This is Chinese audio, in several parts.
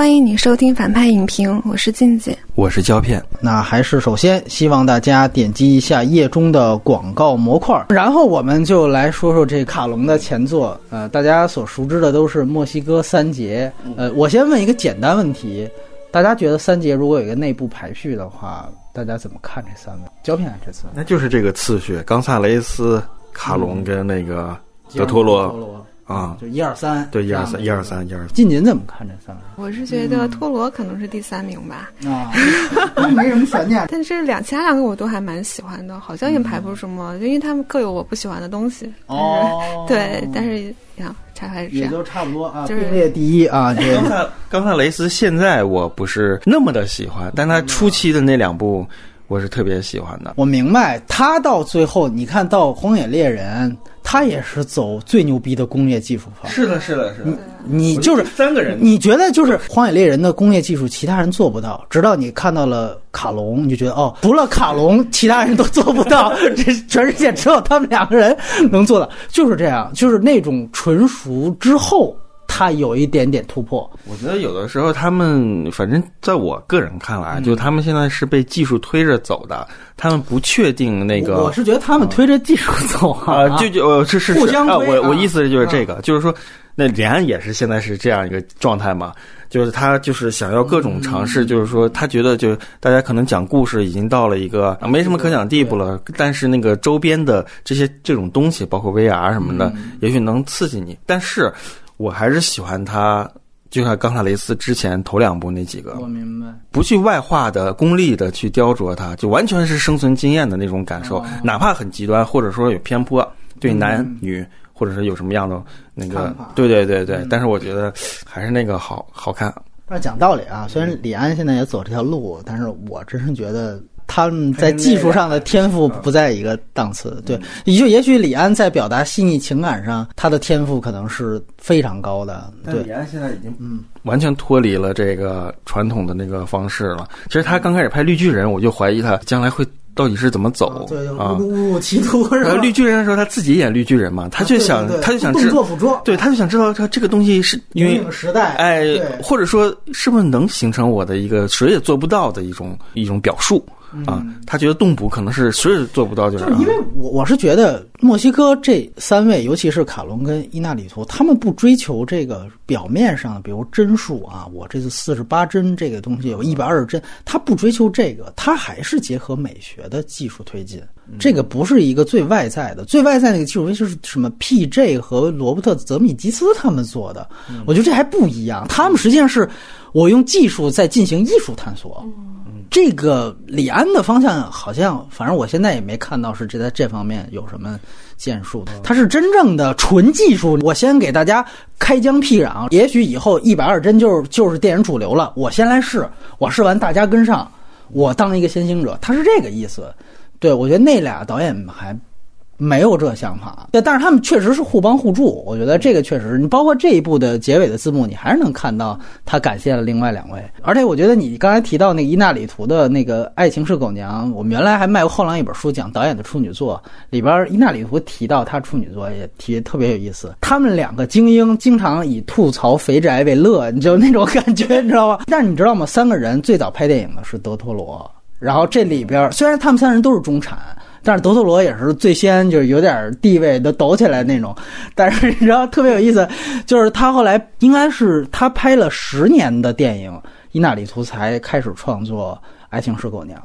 欢迎你收听反派影评，我是静静。我是胶片，那还是首先希望大家点击一下页中的广告模块，然后我们就来说说这卡隆的前作。呃，大家所熟知的都是墨西哥三杰。呃，我先问一个简单问题，大家觉得三杰如果有一个内部排序的话，大家怎么看这三位？胶片这次那就是这个次序：冈萨雷斯、卡隆跟那个德托罗啊，就一二三，对，一二三，一二三，一二三。静您怎么看这三位？我是觉得托罗可能是第三名吧，啊，没什么悬念。但是两其他两个我都还蛮喜欢的，好像也排不出什么，因为他们各有我不喜欢的东西。哦，对，但是呀，差还是这样。也就差不多啊，就是并列第一啊，这冈萨冈萨雷斯现在我不是那么的喜欢，但他初期的那两部我是特别喜欢的。我明白，他到最后，你看到《荒野猎人》，他也是走最牛逼的工业技术方。是的，是的，是的。你就是三个人，你觉得就是《荒野猎人》的工业技术，其他人做不到，直到你看到了卡隆，你就觉得哦，除了卡隆，其他人都做不到，这全世界只有他们两个人能做到，就是这样，就是那种纯熟之后，他有一点点突破。我觉得有的时候他们，反正在我个人看来，就他们现在是被技术推着走的，他们不确定那个。我是觉得他们推着技术走啊，就就呃是是是互相啊，推啊。我我意思就是这个，就是说，那李安也是现在是这样一个状态嘛，就是他就是想要各种尝试，就是说他觉得就大家可能讲故事已经到了一个啊没什么可讲地步了，但是那个周边的这些这种东西，包括 VR 什么的，也许能刺激你，但是我还是喜欢他。就像冈萨雷斯之前头两部那几个，我明白。不去外化的、功利的去雕琢它，就完全是生存经验的那种感受，哦哪怕很极端，或者说有偏颇，对男女，或者是有什么样的那个对对对对。但是我觉得还是那个好好看。但是讲道理啊，虽然李安现在也走这条路，但是我真是觉得他们在技术上的天赋不在一个档次。对，也就也许李安在表达细腻情感上，他的天赋可能是非常高的。对，李安现在已经嗯完全脱离了这个传统的那个方式了。其实他刚开始拍《绿巨人》，我就怀疑他将来会到底是怎么走对，啊。误入歧途是吧？然后绿巨人的时候，他自己演绿巨人嘛，他就想，他就想动知作捕捉，对，他就想知道他这个东西是因为时代，哎，或者说是不是能形成我的一个谁也做不到的一种一种表述啊？他觉得动捕可能是谁也做不到，就是因为我我是觉得墨西哥这三位，尤其是卡隆跟伊纳里图，他们不追求这个表面上，比如帧数啊，我这次四十八帧这个东西有一百二十帧，他不追求这个，他还是结合美学的技术推进。这个不是一个最外在的，最外在那个技术就是什么 PJ 和罗伯特·泽米吉斯他们做的，我觉得这还不一样。他们实际上是我用技术在进行艺术探索。这个李安的方向好像，反正我现在也没看到是这在这方面有什么建树的。他是真正的纯技术。我先给大家开疆辟壤，也许以后一百二帧就是就是电影主流了。我先来试，我试完大家跟上，我当一个先行者。他是这个意思。对我觉得那俩导演还没有这想法，对，但是他们确实是互帮互助。我觉得这个确实，你包括这一部的结尾的字幕，你还是能看到他感谢了另外两位。而且我觉得你刚才提到那个伊纳里图的那个《爱情是狗娘》，我们原来还卖过后浪一本书讲导演的处女作，里边伊纳里图提到他处女作也提特别有意思。他们两个精英经常以吐槽肥宅为乐，你就那种感觉，你知道吗？但是你知道吗？三个人最早拍电影的是德托罗，然后这里边虽然他们三人都是中产。但是德托罗也是最先，就是有点地位都抖起来那种。但是你知道特别有意思，就是他后来应该是他拍了十年的电影，伊纳里图才开始创作《爱情是狗娘》。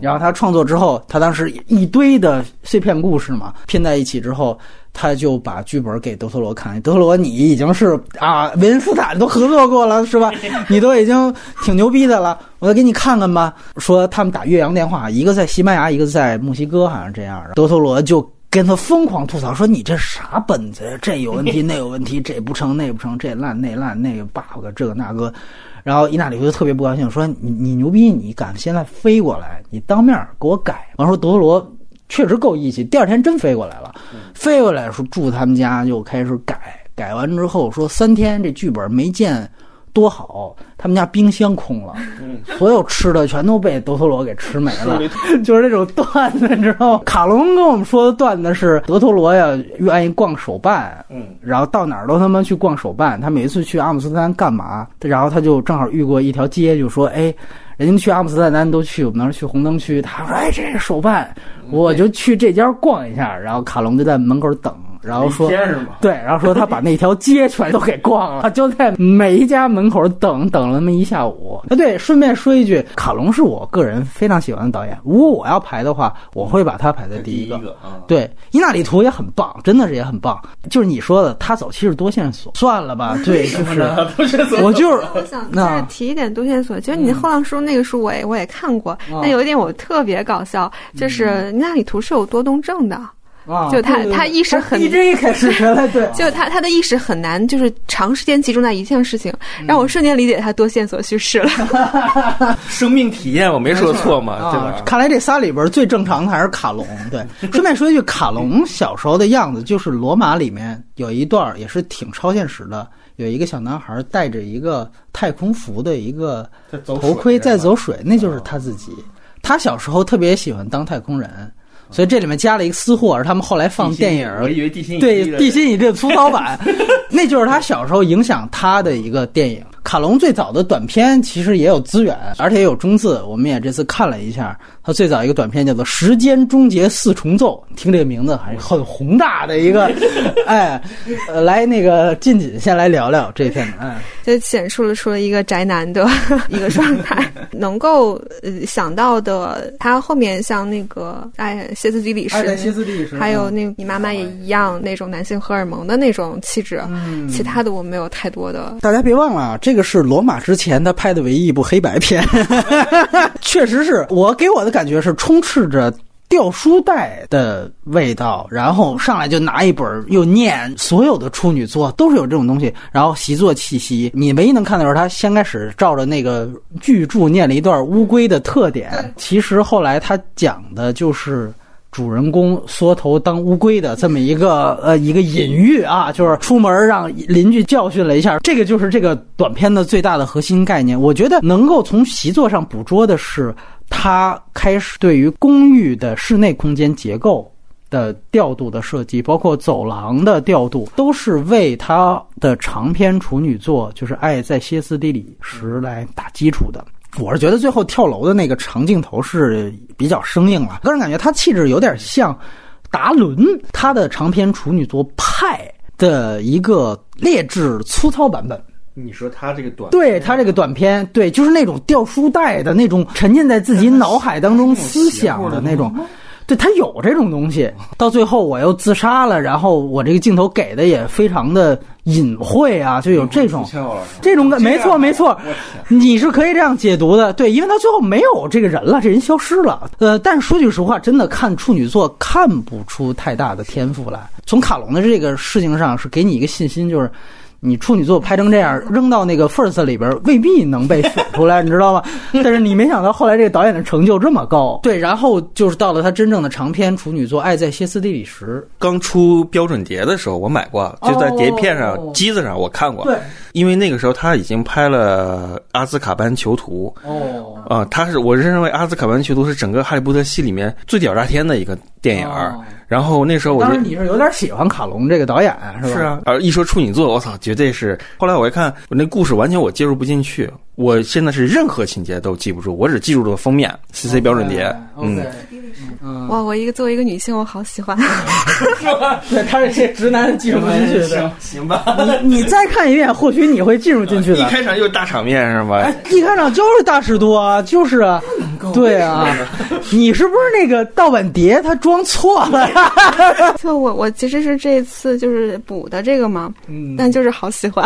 然后他创作之后，他当时一堆的碎片故事嘛，拼在一起之后，他就把剧本给德托罗看。德托罗，你已经是啊，维恩斯坦都合作过了是吧？你都已经挺牛逼的了，我再给你看看吧。说他们打越洋电话，一个在西班牙，一个在墨西哥，好像这样的。德托罗就跟他疯狂吐槽说：“你这啥本子呀？这有问题，那有问题，这不成，那不成，这烂那烂，那个 bug，这个那个。”然后伊纳里夫就特别不高兴，说：“你你牛逼，你敢现在飞过来，你当面给我改。”完说德罗确实够义气，第二天真飞过来了，飞过来说住他们家就开始改，改完之后说三天这剧本没见多好，他们家冰箱空了，所有吃的全都被德托罗给吃没了，就是那种段子，你知道吗？卡隆跟我们说的段子是德托罗呀，愿意逛手办，嗯，然后到哪儿都他妈去逛手办。他每一次去阿姆斯特丹干嘛？然后他就正好遇过一条街，就说：“哎，人家去阿姆斯特丹都去，我们那儿去红灯区。”他说：“哎，这是手办，我就去这家逛一下。”然后卡隆就在门口等。然后说对，然后说他把那条街全都给逛了，他就在每一家门口等等了那么一下午。啊，对，顺便说一句，卡隆是我个人非常喜欢的导演，如果我要排的话，我会把他排在第一一个。啊，对，伊纳里图也很棒，真的是也很棒。就是你说的，他走其实多线索，算了吧。对，就是我就是我想再提一点多线索，其实你后浪书那个书我也我也看过，但有一点我特别搞笑，就是伊纳里图是有多动症的，啊，就他他意识很一直一开始原来对，就他他的意识很难，就是长时间集中在一件事情，让我瞬间理解他多线索叙事了。生命体验我没说错嘛，对啊吧？，看来这仨里边最正常的还是卡隆。对，顺便说一句，卡隆小时候的样子，就是罗马里面有一段也是挺超现实的，有一个小男孩戴着一个太空服的一个头盔在走水，那哦就是他自己。他小时候特别喜欢当太空人，所以这里面加了一个私货，是他们后来放电影我以为地心引对地心引力的粗糙版，那就是他小时候影响他的一个电影。卡隆最早的短片其实也有资源，而且也有中字，我们也这次看了一下。他最早一个短片叫做《时间终结四重奏》，听这个名字还是很宏大的一个，哎，呃，来那个近锦先来聊聊这片子，哎，就显示了出了一个宅男的 一个状态，能够呃想到的，他后面像那个哎歇斯底里爱在歇，斯底里是，还有那个你妈妈也一样那种男性荷尔蒙的那种气质，嗯其他的我没有太多的。大家别忘了，啊，这个这是罗马之前他拍的唯一一部黑白片，确实是我给我的感觉是充斥着。掉书袋的味道，然后上来就拿一本又念，所有的处女作都是有这种东西，然后习作气息。你唯一能看到是他先开始照着那个巨著念了一段乌龟的特点，其实后来他讲的就是主人公缩头当乌龟的这么一个呃一个隐喻啊，就是出门让邻居教训了一下，这个就是这个短片的最大的核心概念。我觉得能够从习作上捕捉的是，他开始对于公寓的室内空间结构。的调度的设计，包括走廊的调度，都是为他的长篇处女作，就是《爱在歇斯底里时》来打基础的。我是觉得最后跳楼的那个长镜头是比较生硬了，个人感觉他气质有点像达伦他的长篇处女作《派》的一个劣质粗糙版本。你说他这个短，对他这个短片，对，就是那种掉书袋的那种沉浸在自己脑海当中思想的那种。对他有这种东西，到最后我又自杀了，然后我这个镜头给的也非常的隐晦啊，就有这种这种感，没错没错，你是可以这样解读的，对，因为他最后没有这个人了，这人消失了。呃，但是说句实话，真的看处女座看不出太大的天赋来。从卡隆的这个事情上，是给你一个信心，就是。你处女座拍成这样，扔到那个 First 里边，未必能被选出来，你知道吗？但是你没想到后来这个导演的成就这么高，对，然后就是到了他真正的长篇处女作《爱在歇斯底里时。刚出标准碟的时候，我买过，就在碟片上、哦。机子上我看过。对，因为那个时候他已经拍了《阿兹卡班囚徒》哦，啊、他是我认为《阿兹卡班囚徒》是整个哈利波特系里面最屌炸天的一个电影然后那时候我就当时你是有点喜欢卡隆这个导演，是吧？是啊，而一说处女座，我操，绝对是。后来我一看，我那故事完全我接入不进去。我现在是任何情节都记不住，我只记住了封面 CC 标准碟。嗯，嗯，哇，我一个作为一个女性，我好喜欢。对他这些直男记不进去的。行行吧。你你再看一遍，或许你会进入进去的一的。开场就是大场面是吧哎？，一开场就是大尺度啊，就是啊，对啊，你是不是那个盗版碟他装错了呀？就我我其实是这次就是补的这个嘛，嗯但就是好喜欢。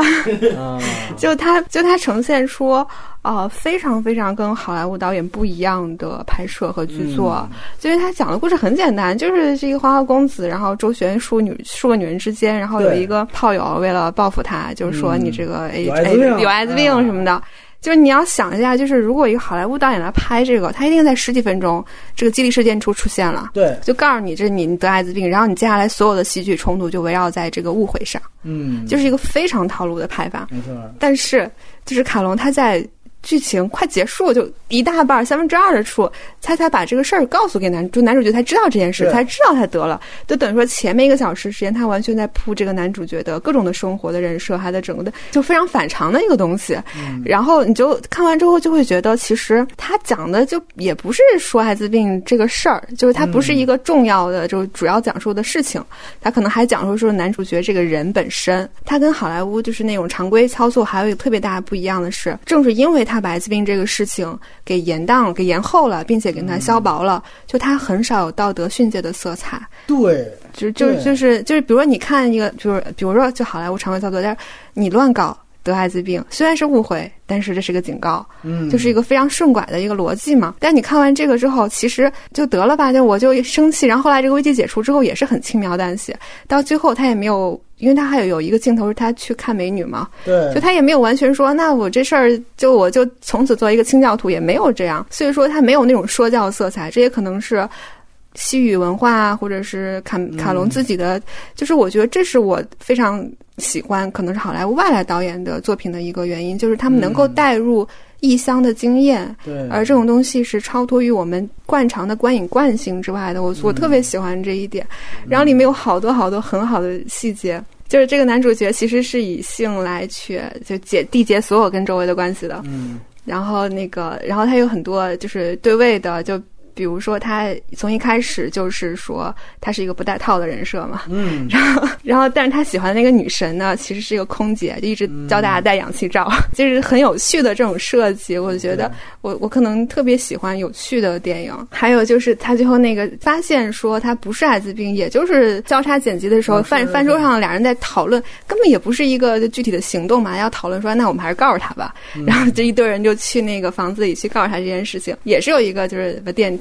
啊，就它就它呈现出呃非常非常跟好莱坞导演不一样的拍摄和剧作，就因为他讲的故事很简单，就是这个花花公子，然后周旋数女数个女人之间，然后有一个炮友为了报复他，就是说嗯。你这个哎有艾滋病。哎有艾滋病嗯。什么的。就是你要想一下，就是如果一个好莱坞导演来拍这个，他一定在十几分钟，这个激励事件出出现了，对，就告诉你这你得艾滋病，然后你接下来所有的戏剧冲突就围绕在这个误会上，嗯，就是一个非常套路的拍法。没错，但是就是卡隆他在剧情快结束就一大半三分之二的处，他才把这个事儿告诉给男主，男主角才知道这件事，对。才知道他得了，就等于说前面一个小时时间，他完全在铺这个男主角的各种的生活的人设，还的整个的就非常反常的一个东西。然后你就看完之后就会觉得，其实他讲的就也不是说艾滋病这个事儿，就是他不是一个重要的，就主要讲述的事情，他可能还讲述说男主角这个人本身，他跟好莱坞就是那种常规操作还有一个特别大的不一样的是，正是因为他把艾滋病这个事情给延宕、给延后了，并且给他消薄了，就他很少有道德训诫的色彩。对，就就对就是就是，比如说你看一个，就是比如说就好莱坞常规操作，但是你乱搞得艾滋病，虽然是误会，但是这是个警告，嗯，就是一个非常顺拐的一个逻辑嘛。但你看完这个之后，其实就得了吧，就我就生气，然后后来这个危机解除之后也是很轻描淡写，到最后他也没有，因为他还有有一个镜头是他去看美女嘛，对。就，他也没有完全说，那我这事儿就我就从此做一个清教徒，也没有这样，所以说他没有那种说教色彩，这也可能是西语文化啊，或者是卡卡隆自己的，就是我觉得这是我非常喜欢，可能是好莱坞外来导演的作品的一个原因，就是他们能够带入异乡的经验，对，而这种东西是超脱于我们惯常的观影惯性之外的，我我特别喜欢这一点。然后里面有好多好多很好的细节，就是这个男主角其实是以性来去就解缔结所有跟周围的关系的。嗯，然后那个，然后他有很多就是对位的，就比如说他从一开始就是说他是一个不带套的人设嘛，嗯，然后然后，但是他喜欢的那个女神呢，其实是一个空姐，就一直教大家戴氧气罩，就是很有趣的这种设计。我觉得我我可能特别喜欢有趣的电影。还有就是他最后那个发现说他不是艾滋病，也就是交叉剪辑的时候，饭饭桌上俩人在讨论，根本也不是一个具体的行动嘛，要讨论说那我们还是告诉他吧。然后这一堆人就去那个房子里去告诉他这件事情，也是有一个就是把电。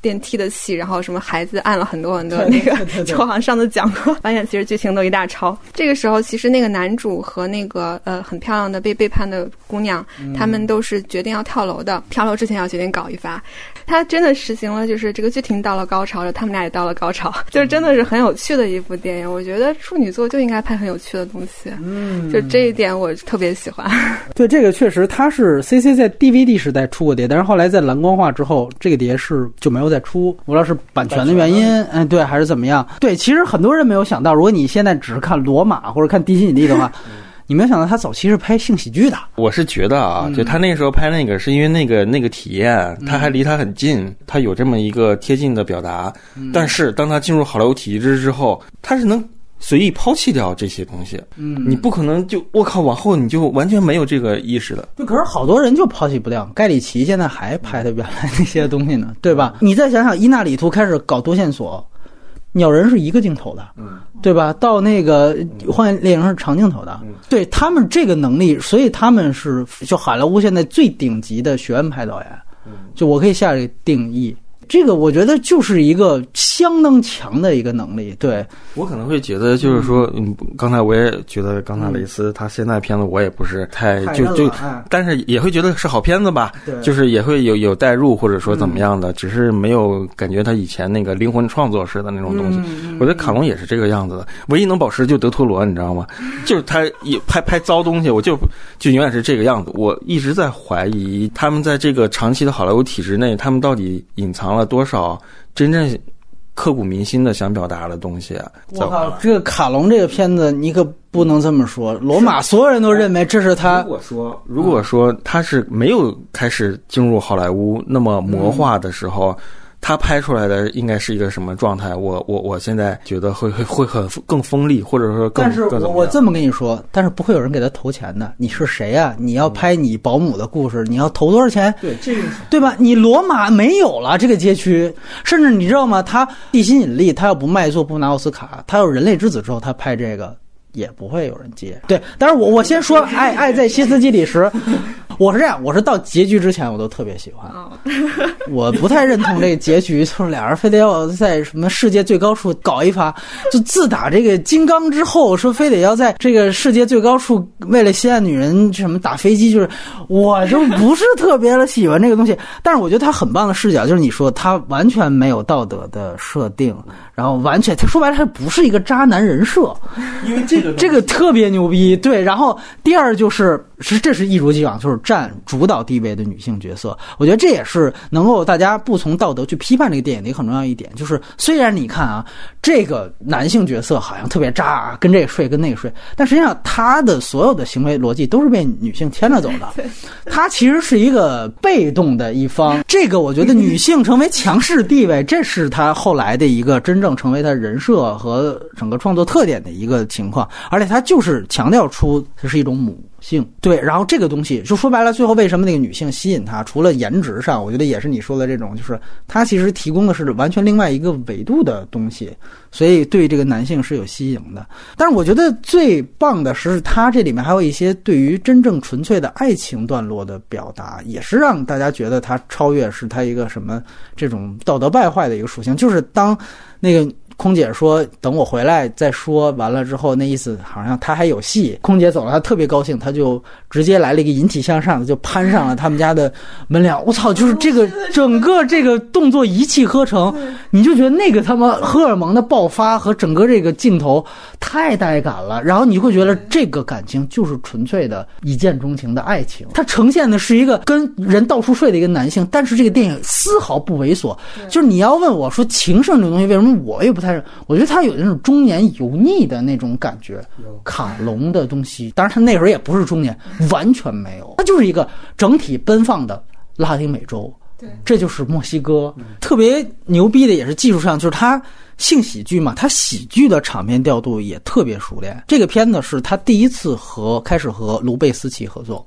电梯的戏，然后什么孩子按了很多很多那个，就好像上次讲过，发现其实剧情都一大抄。这个时候，其实那个男主和那个呃很漂亮的被背叛的姑娘，他们都是决定要跳楼的。跳楼之前要决定搞一发，他真的实行了，就是这个剧情到了高潮了，他们俩也到了高潮，就是真的是很有趣的一部电影。我觉得处女座就应该拍很有趣的东西，嗯，就这一点我特别喜欢。对这个确实，它是 CC 在 DVD 时代出过碟，但是后来在蓝光化之后，这个碟是就没有再出。无论是版权的原因，嗯，对，还是怎么样？对，其实很多人没有想到，如果你现在只是看罗马或者看地心引力的话，你没有想到他早期是拍性喜剧的。我是觉得啊，就他那时候拍那个，是因为那个那个体验，他还离他很近，他有这么一个贴近的表达。但是当他进入好莱坞体制之后，他是能随意抛弃掉这些东西。嗯你不可能就我靠，往后你就完全没有这个意识了。就可是好多人就抛弃不掉，盖里奇现在还拍他原来那些东西呢，对吧？你再想想，伊纳里图开始搞多线索，鸟人是一个镜头的，嗯，对吧？到那个荒野猎人是长镜头的，嗯对他们这个能力，所以他们是就好莱坞现在最顶级的学院派导演，就我可以下这个定义。这个我觉得就是一个相当强的一个能力，对，我可能会觉得，就是说，嗯，刚才我也觉得，冈萨雷斯他现在片子我也不是太就就，哎但是也会觉得是好片子吧，对就是也会有有代入或者说怎么样的，只是没有感觉他以前那个灵魂创作式的那种东西。我觉得卡隆也是这个样子的，唯一能保持就德托罗，你知道吗？就是他也拍拍糟东西，我就就永远是这个样子。我一直在怀疑他们在这个长期的好莱坞体制内，他们到底隐藏了多少真正刻骨铭心的想表达的东西啊？我靠，这个卡隆这个片子你可不能这么说，罗马所有人都认为这是他如果说，如果说他是没有开始进入好莱坞那么魔化的时候，他拍出来的应该是一个什么状态？我我我现在觉得会会会很更锋利，或者说更但是更怎么样我我这么跟你说，但是不会有人给他投钱的。你是谁呀、你要拍你保姆的故事，你要投多少钱？对这个对吧？你罗马没有了这个街区，甚至你知道吗？他地心引力，他要不卖座不拿奥斯卡，他有人类之子之后，他拍这个也不会有人接。对，但是我我先说爱爱在歇斯底里时，我是这样，我是到结局之前我都特别喜欢，哦，我不太认同这个结局，就是俩人非得要在什么世界最高处搞一发。就自打这个金刚之后，说非得要在这个世界最高处为了心爱女人什么打飞机，就是我就不是特别的喜欢这个东西。但是我觉得他很棒的视角，就是你说他完全没有道德的设定，然后完全他说白了他不是一个渣男人设，因为这个这个特别牛逼，对。然后第二就是是这是一如既往，就是占主导地位的女性角色。我觉得这也是能够大家不从道德去批判这个电影的一个很重要一点。就是虽然你看啊，这个男性角色好像特别渣啊，跟这个睡跟那个睡，但实际上他的所有的行为逻辑都是被女性牵着走的。他其实是一个被动的一方。这个我觉得女性成为强势地位，这是他后来的一个真正成为他人设和整个创作特点的一个情况。而且他就是强调出这是一种母性，对。然后这个东西就说白了，最后为什么那个女性吸引他？除了颜值上，我觉得也是你说的这种，就是他其实提供的是完全另外一个维度的东西，所以对这个男性是有吸引的。但是我觉得最棒的是，他这里面还有一些对于真正纯粹的爱情段落的表达，也是让大家觉得他超越是他一个什么这种道德败坏的一个属性，就是当那个。空姐说：“等我回来再说。”完了之后，那意思好像他还有戏。空姐走了，他特别高兴，他就直接来了一个引体向上的，就攀上了他们家的门梁。我操！就是这个整个这个动作一气呵成，你就觉得那个他妈荷尔蒙的爆发和整个这个镜头太带感了。然后你会觉得这个感情就是纯粹的一见钟情的爱情。它呈现的是一个跟人到处睡的一个男性，但是这个电影丝毫不猥琐。就是你要问我说情圣这个东西，为什么我也不太？但是我觉得他有那种中年油腻的那种感觉，卡隆的东西。当然，他那时候也不是中年，完全没有。他就是一个整体奔放的拉丁美洲。对，这就是墨西哥。特别牛逼的也是技术上，就是他性喜剧嘛，他喜剧的场面调度也特别熟练。这个片子是他第一次和开始和卢贝斯奇合作，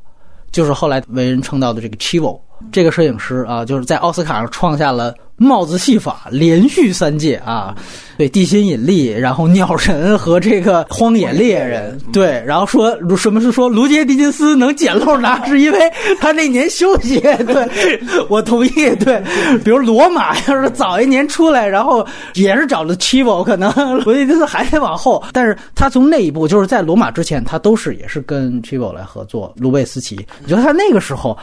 就是后来为人称道的这个 Chivo 这个摄影师啊，就是在奥斯卡上创下了。帽子戏法连续三届啊，对地心引力，然后鸟人和这个荒野猎人，对，然后说什么是说卢杰·迪金斯能捡漏拿，是因为他那年休息。对 我同意，对，比如罗马要是早一年出来，然后也是找了 Chivo，可能卢杰·迪金斯还得往后。但是他从那一步，就是在罗马之前，他都是也是跟 Chivo 来合作。卢贝斯奇，你觉得他那个时候？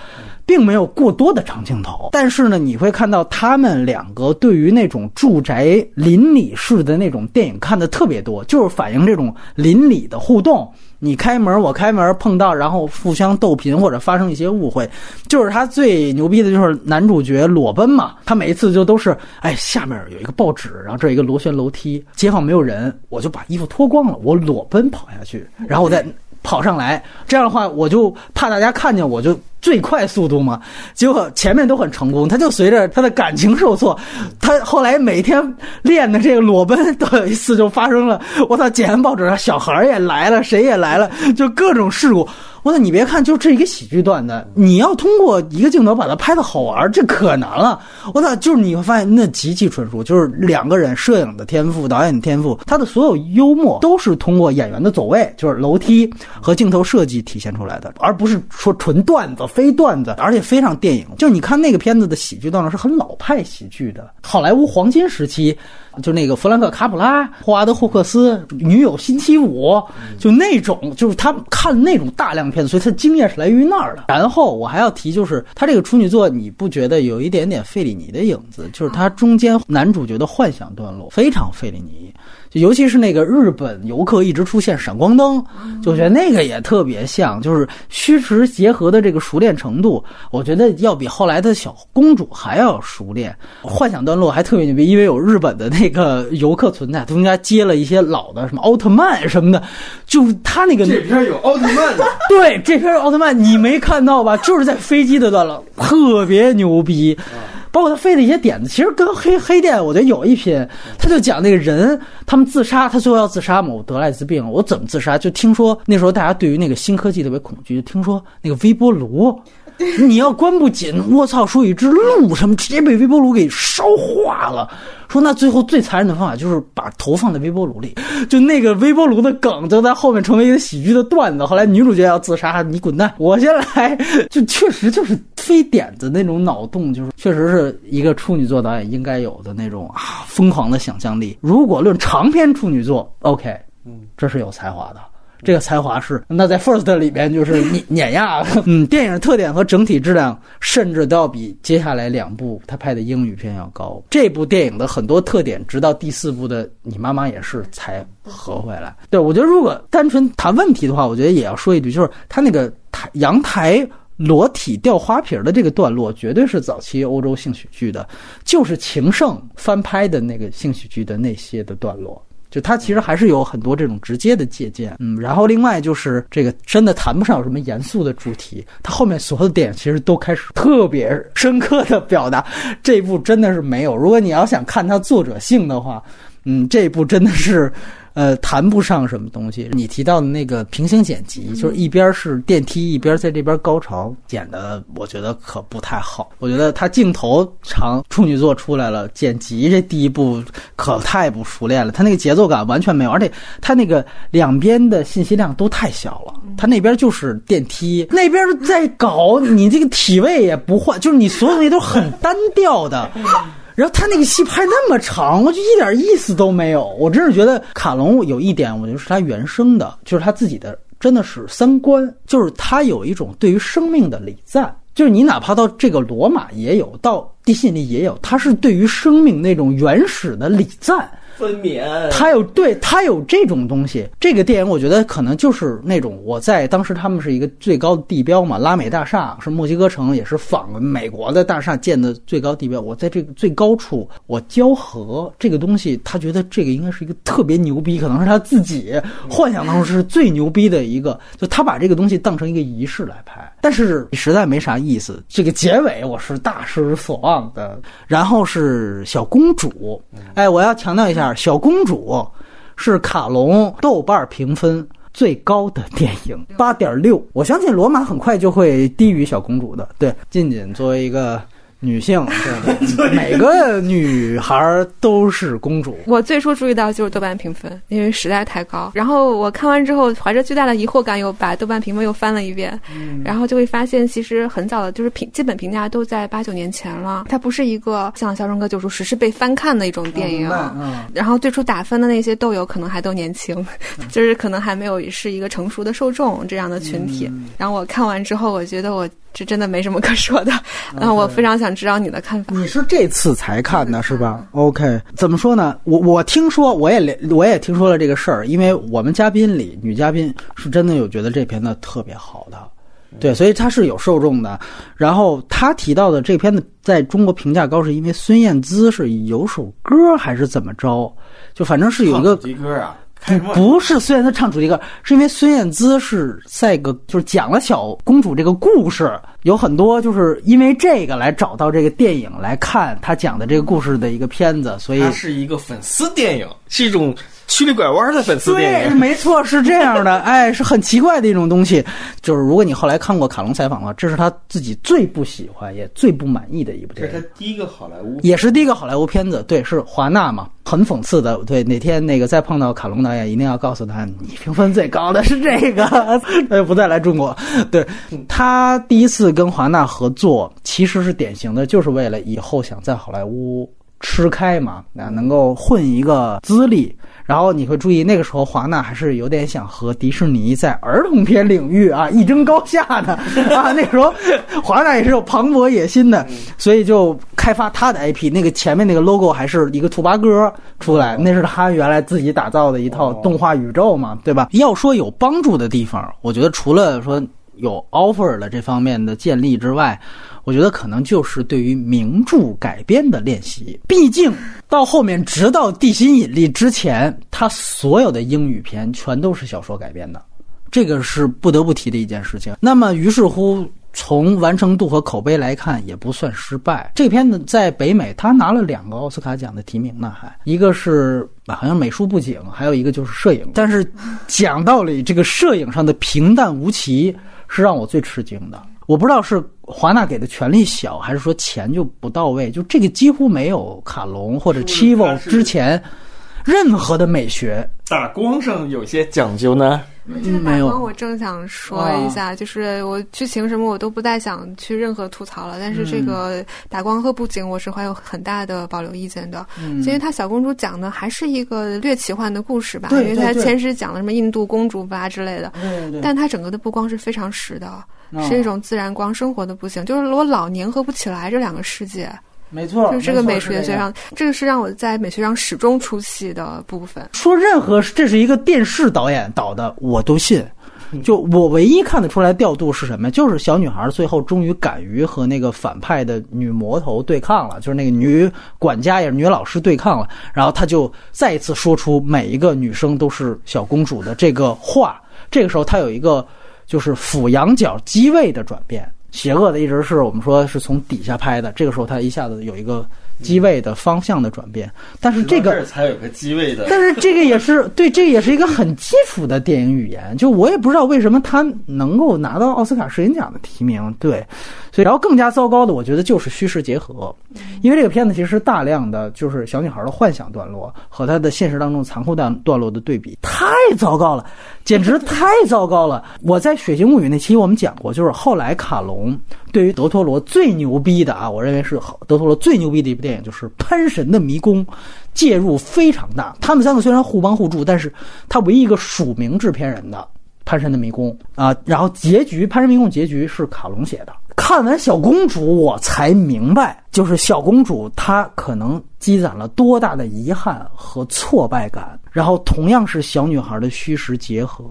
并没有过多的长镜头，但是呢，你会看到他们两个对于那种住宅邻里式的那种电影看的特别多，就是反映这种邻里的互动。你开门，我开门，碰到，然后互相斗贫或者发生一些误会。就是他最牛逼的就是男主角裸奔嘛，他每一次就都是，哎，下面有一个报纸，然后这一个螺旋楼梯，街坊没有人，我就把衣服脱光了，我裸奔跑下去，然后我再跑上来。这样的话，我就怕大家看见，我就。最快速度嘛，结果前面都很成功，他就随着他的感情受挫，他后来每天练的这个裸奔，都有一次就发生了，我操！检完报纸，小孩也来了，谁也来了，就各种事故。我说你别看，就这一个喜剧段子，你要通过一个镜头把它拍的好玩，这可难了。我操，就是你会发现那极其纯熟，就是两个人摄影的天赋、导演的天赋，他的所有幽默都是通过演员的走位，就是楼梯和镜头设计体现出来的，而不是说纯段子、非段子，而且非常电影。就你看那个片子的喜剧段落是很老派喜剧的，好莱坞黄金时期。就那个弗兰克·卡普拉、霍华德·霍克斯，女友星期五，就那种，就是他看那种大量片子，所以他经验是来源于那儿的。然后我还要提，就是他这个处女座，你不觉得有一点点费里尼的影子？就是他中间男主角的幻想段落非常费里尼。就尤其是那个日本游客一直出现闪光灯，就觉得那个也特别像，就是虚实结合的这个熟练程度，我觉得要比后来的小公主还要熟练。幻想段落还特别牛逼，因为有日本的那个游客存在，中间接了一些老的什么奥特曼什么的，就是他那个这片有奥特曼的，对，这片奥特曼你没看到吧？就是在飞机的段落，特别牛逼。包括他费的一些点子，其实跟黑黑店我觉得有一拼。他就讲那个人，他们自杀，他最后要自杀嘛，我得艾滋病，我怎么自杀？就听说那时候大家对于那个新科技特别恐惧，就听说那个微波炉你要关不紧，我操，说一只鹿什么直接被微波炉给烧化了。说那最后最残忍的方法就是把头放在微波炉里，就那个微波炉的梗就在后面成为一个喜剧的段子。后来女主角要自杀，你滚蛋，我先来，就确实就是非点子那种脑洞，就是确实是一个处女座导演应该有的那种啊疯狂的想象力。如果论长篇处女作，OK，嗯，这是有才华的。这个才华是，那在 First 里边就是碾 碾压，嗯，电影特点和整体质量甚至都要比接下来两部他拍的英语片要高。这部电影的很多特点，直到第四部的《你妈妈也是》才合回来。对我觉得，如果单纯谈问题的话，我觉得也要说一句，就是他那个台阳台裸体掉花瓶的这个段落，绝对是早期欧洲性喜剧的，就是情圣翻拍的那个性喜剧的那些的段落。就它其实还是有很多这种直接的借鉴，嗯，然后另外就是这个真的谈不上有什么严肃的主题，它后面所有的电影其实都开始特别深刻的表达，这一部真的是没有。如果你要想看它作者性的话，嗯，这一部真的是。呃，谈不上什么东西。你提到的那个平行剪辑，就是一边是电梯，一边在这边高潮剪的，我觉得可不太好。我觉得他镜头长，处女座出来了，剪辑这第一步可太不熟练了，他那个节奏感完全没有，而且他那个两边的信息量都太小了。他那边就是电梯，那边在搞你这个体位也不换，就是你所有东西都很单调的。然后他那个戏拍那么长，我就一点意思都没有。我真是觉得卡隆有一点，我觉得是他原生的，就是他自己的，真的是三观，就是他有一种对于生命的礼赞。就是你哪怕到这个罗马也有，到地心力也有，他是对于生命那种原始的礼赞。分娩，他有对他有这种东西。这个电影我觉得可能就是那种我在当时他们是一个最高的地标嘛，拉美大厦是墨西哥城，也是仿美国的大厦建的最高地标。我在这个最高处，我交合这个东西，他觉得这个应该是一个特别牛逼，可能是他自己幻想当中是最牛逼的一个。就他把这个东西当成一个仪式来拍，但是实在没啥意思。这个结尾我是大失所望的。然后是小公主，哎，我要强调一下。小公主是卡隆豆瓣评分最高的电影，八点六。我相信罗马很快就会低于小公主的。对，静静作为一个。女性，对每个女孩都是公主。我最初注意到就是豆瓣评分，因为实在太高。然后我看完之后，怀着巨大的疑惑感，又把豆瓣评分又翻了一遍，然后就会发现，其实很早的，就是评基本评价都在八九年前了。它不是一个像《肖申克救赎》时是被翻看的一种电影。然后最初打分的那些豆友可能还都年轻，就是可能还没有是一个成熟的受众这样的群体。然后我看完之后，我觉得我。这真的没什么可说的，嗯，我非常想知道你的看法。你是这次才看的是吧？OK，怎么说呢？我我听说，我也我也听说了这个事儿，因为我们嘉宾里女嘉宾是真的有觉得这片子特别好的，对，所以他是有受众的。然后他提到的这片子在中国评价高，是因为孙燕姿是有首歌还是怎么着？就反正是有一个歌啊。不是孙燕姿唱主题歌，是因为孙燕姿是在个就是讲了小公主这个故事，有很多就是因为这个来找到这个电影来看他讲的这个故事的一个片子，所以它是一个粉丝电影，是一种。曲里拐弯的粉丝电影，没错，是这样的，哎，是很奇怪的一种东西。就是如果你后来看过卡隆采访的话，这是他自己最不喜欢也最不满意的一部电影。这是他第一个好莱坞，也是第一个好莱坞片子。对，是华纳嘛，很讽刺的。对，哪天那个再碰到卡隆导演，一定要告诉他，你评分最高的是这个，他就不再来中国。对他第一次跟华纳合作，其实是典型的，就是为了以后想在好莱坞吃开嘛，啊能够混一个资历。然后你会注意，那个时候华纳还是有点想和迪士尼在儿童片领域啊 一争高下的啊。那时候华纳也是有磅礴野心的，所以就开发他的 IP。那个前面那个 logo 还是一个兔八哥出来，那是他原来自己打造的一套动画宇宙嘛，对吧？要说有帮助的地方，我觉得除了说有 offer 的这方面的建立之外。我觉得可能就是对于名著改编的练习，毕竟到后面，直到《地心引力》之前，他所有的英语片全都是小说改编的，这个是不得不提的一件事情。那么，于是乎，从完成度和口碑来看，也不算失败。这片子在北美，他拿了两个奥斯卡奖的提名呢，还一个是好像美术布景，还有一个就是摄影。但是讲道理，这个摄影上的平淡无奇是让我最吃惊的。我不知道是华纳给的权力小，还是说钱就不到位，就这个几乎没有卡隆或者 Chivo 之前任何的美学。打光上有些讲究呢。打光我正想说一下，就是我剧情什么我都不太想去任何吐槽了，但是这个打光和布景我是怀有很大的保留意见的，嗯。因为他小公主讲的还是一个略奇幻的故事吧，因为他前世讲了什么印度公主吧之类的，对对对，但它整个的布光是非常实的，哦是一种自然光，生活的布景，就是我老粘合不起来这两个世界，没错，就是这个美没错学学。上，这个是让我在美学上始终出戏的部分。说任何这是一个电视导演导的，我都信。就我唯一看得出来调度是什么？就是小女孩最后终于敢于和那个反派的女魔头对抗了，就是那个女管家也是女老师对抗了。然后她就再一次说出每一个女生都是小公主的这个话。这个时候她有一个就是俯仰角机位的转变。邪恶的一直是我们说是从底下拍的，这个时候他一下子有一个机位的方向的转变。但是这个才有个机位的，但是这个也是对，这个也是一个很基础的电影语言。就我也不知道为什么他能够拿到奥斯卡摄影奖的提名，对。所以，然后更加糟糕的，我觉得就是虚实结合，因为这个片子其实大量的就是小女孩的幻想段落和她的现实当中残酷段段落的对比，太糟糕了，简直太糟糕了。我在《血腥物语》那期我们讲过，就是后来卡隆对于德托罗最牛逼的啊，我认为是德托罗最牛逼的一部电影，就是《潘神的迷宫》。介入非常大，他们三个虽然互帮互助，但是他唯一一个署名制片人的《潘神的迷宫》啊，然后结局《潘神迷宫》结局是卡隆写的。看完小公主，我才明白，就是小公主她可能积攒了多大的遗憾和挫败感，然后同样是小女孩的虚实结合。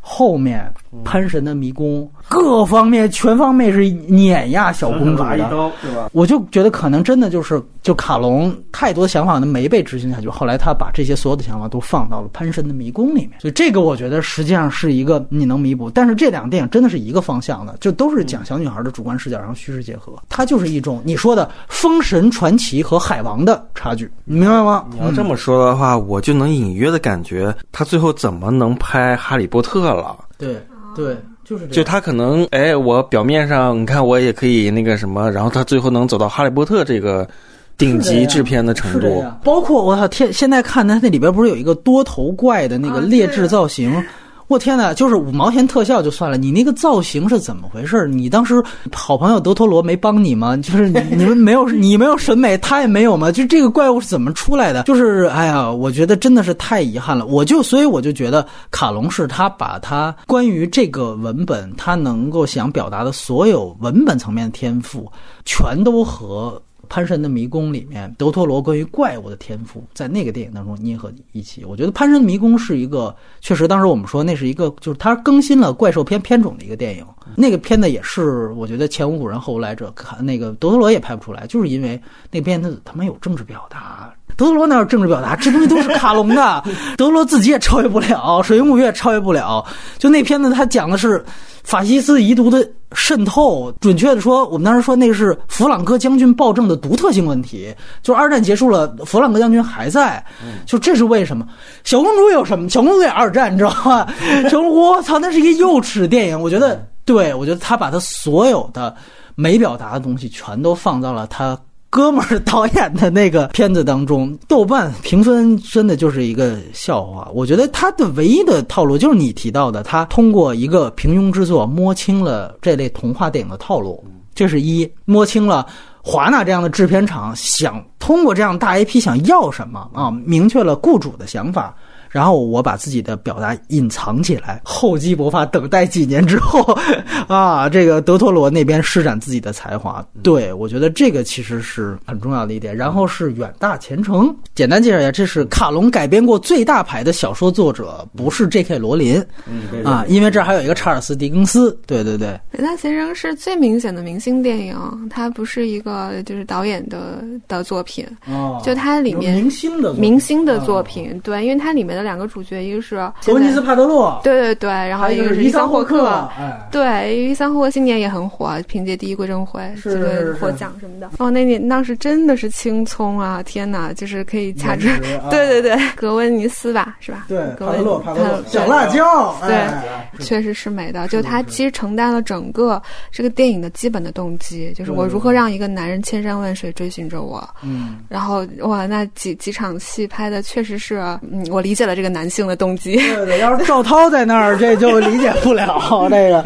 后面潘神的迷宫各方面全方面是碾压小公主的？我就觉得可能真的就是，就卡隆太多想法呢没被执行下去，后来他把这些所有的想法都放到了《潘神的迷宫》里面，所以这个我觉得实际上是一个你能弥补，但是这两个电影真的是一个方向的，就都是讲小女孩的主观视角，然后虚实结合，它就是一种你说的《封神传奇》和《海王》的差距，你明白吗？你要这么说的话，我就能隐约的感觉他最后怎么能拍《哈利波特》了？对对，就是这样。就他可能，哎，我表面上你看我也可以那个什么，然后他最后能走到《哈利波特》这个顶级制片的程度。包括我操天，现在看他那里边不是有一个多头怪的那个啊劣对质造型？我天哪，就是五毛钱特效就算了，你那个造型是怎么回事？你当时好朋友德托罗没帮你吗？就是你你们没有 你没有审美，他也没有吗？就这个怪物是怎么出来的？就是哎呀，我觉得真的是太遗憾了。我就所以我就觉得卡隆是他把他关于这个文本他能够想表达的所有文本层面的天赋，全都和。潘神的迷宫里面，德托罗关于怪物的天赋，在那个电影当中捏合一起。我觉得潘神的迷宫是一个，确实当时我们说那是一个，就是他更新了怪兽片片种的一个电影。那个片子也是，我觉得前无古人后无来者，看那个德托罗也拍不出来，就是因为那片子他没有政治表达。德罗哪有政治表达？这东西都是卡隆的，德罗自己也超越不了，《水形物语》也超越不了。就那片子，他讲的是法西斯遗毒的渗透，准确的说，我们当时说那个是弗朗哥将军暴政的独特性问题。就是二战结束了，弗朗哥将军还在，就这是为什么？小公主有什么？小公主也二战，你知道吗？小公主，我操，那是一个幼稚电影。我觉得，对我觉得他把他所有的没表达的东西全都放到了他。哥们儿导演的那个片子当中，豆瓣评分真的就是一个笑话。我觉得他的唯一的套路就是你提到的，他通过一个平庸之作摸清了这类童话电影的套路，这是一摸清了华纳这样的制片厂想通过这样大 IP 想要什么啊，明确了雇主的想法。然后我把自己的表达隐藏起来，厚积薄发，等待几年之后，啊，这个德托罗那边施展自己的才华。对我觉得这个其实是很重要的一点。然后是远大前程，简单介绍一下，这是卡隆改编过最大牌的小说作者，不是 J.K. 罗琳嗯啊，因为这儿还有一个查尔斯·狄更斯。对对对，《远大前程》是最明显的明星电影，它不是一个就是导演的的作品，哦就它里面明星的明星的作哦品，对，因为它里面的两个主角，一个是格温尼斯帕德洛，对对对，然后一个是伊桑霍克，哎，对，伊桑霍克今年也很火，凭借《第一归正会》是这个是获奖什么的。哦，那年当时真的是青葱啊！天哪，就是可以掐指啊，对对对，格温尼斯吧，是吧？对，格温帕德洛，帕特洛，小辣椒，对哎确实是美的。就他其实承担了整个这个电影的基本的动机，就是我如何让一个男人千山万水追寻着我。嗯，然后哇，那几几场戏拍的确实是，嗯，我理解了这个男性的动机。对对，要是赵涛在那儿，这就理解不了 这个。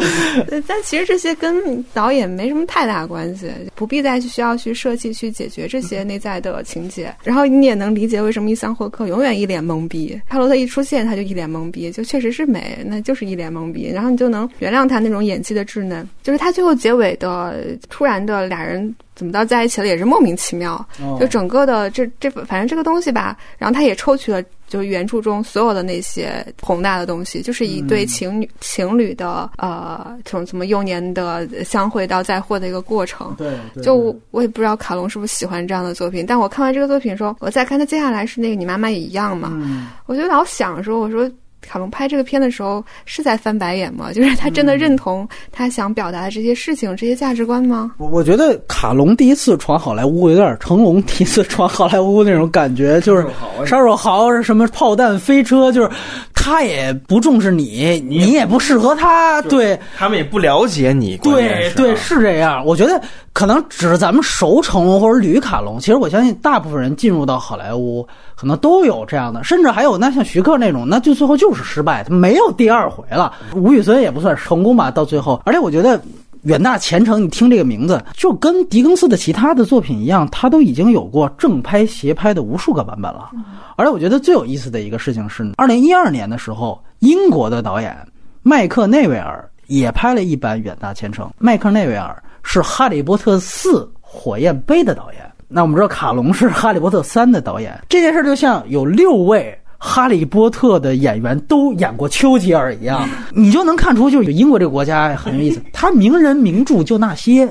但其实这些跟导演没什么太大关系，不必再去需要去设计去解决这些内在的情节。然后你也能理解为什么伊桑霍克永远一脸懵逼，帕罗特一出现他就一脸懵逼，就确实是美，那就是一脸懵逼。然后你就能原谅他那种演技的稚嫩，就是他最后结尾的突然的俩人。怎么到在一起了也是莫名其妙，哦就整个的这这反正这个东西吧，然后他也抽取了就是原著中所有的那些宏大的东西，就是一对情侣、情侣的呃从怎么幼年的相会到再会的一个过程。就我我也不知道卡隆是不是喜欢这样的作品，但我看完这个作品的时候，我再看他接下来是那个你妈妈也一样嘛，嗯，我就老想说，我说卡隆拍这个片的时候是在翻白眼吗？就是他真的认同他想表达的这些事情、这些价值观吗？我我觉得卡隆第一次闯好莱坞有点成龙第一次闯好莱坞那种感觉，就是杀手豪是什么炮弹飞车，就是他也不重视你，你也不适合他，对。他们也不了解你，对对，是这样。我觉得可能只是咱们熟成龙或者吕卡龙，其实我相信大部分人进入到好莱坞，可能都有这样的，甚至还有那像徐克那种，那就最后就是失败，他没有第二回了。吴宇森也不算成功吧，到最后，而且我觉得。远大前程，你听这个名字，就跟狄更斯的其他的作品一样，他都已经有过正拍、斜拍的无数个版本了。而且我觉得最有意思的一个事情是，二零一二年的时候，英国的导演麦克内维尔也拍了一版《远大前程》。麦克内维尔是《哈利波特四：火焰杯》的导演。那我们知道卡隆是《哈利波特三》的导演。这件事儿就像有六位。哈利波特的演员都演过丘吉尔一样，你就能看出，就是英国这个国家很有意思，他名人名著就那些，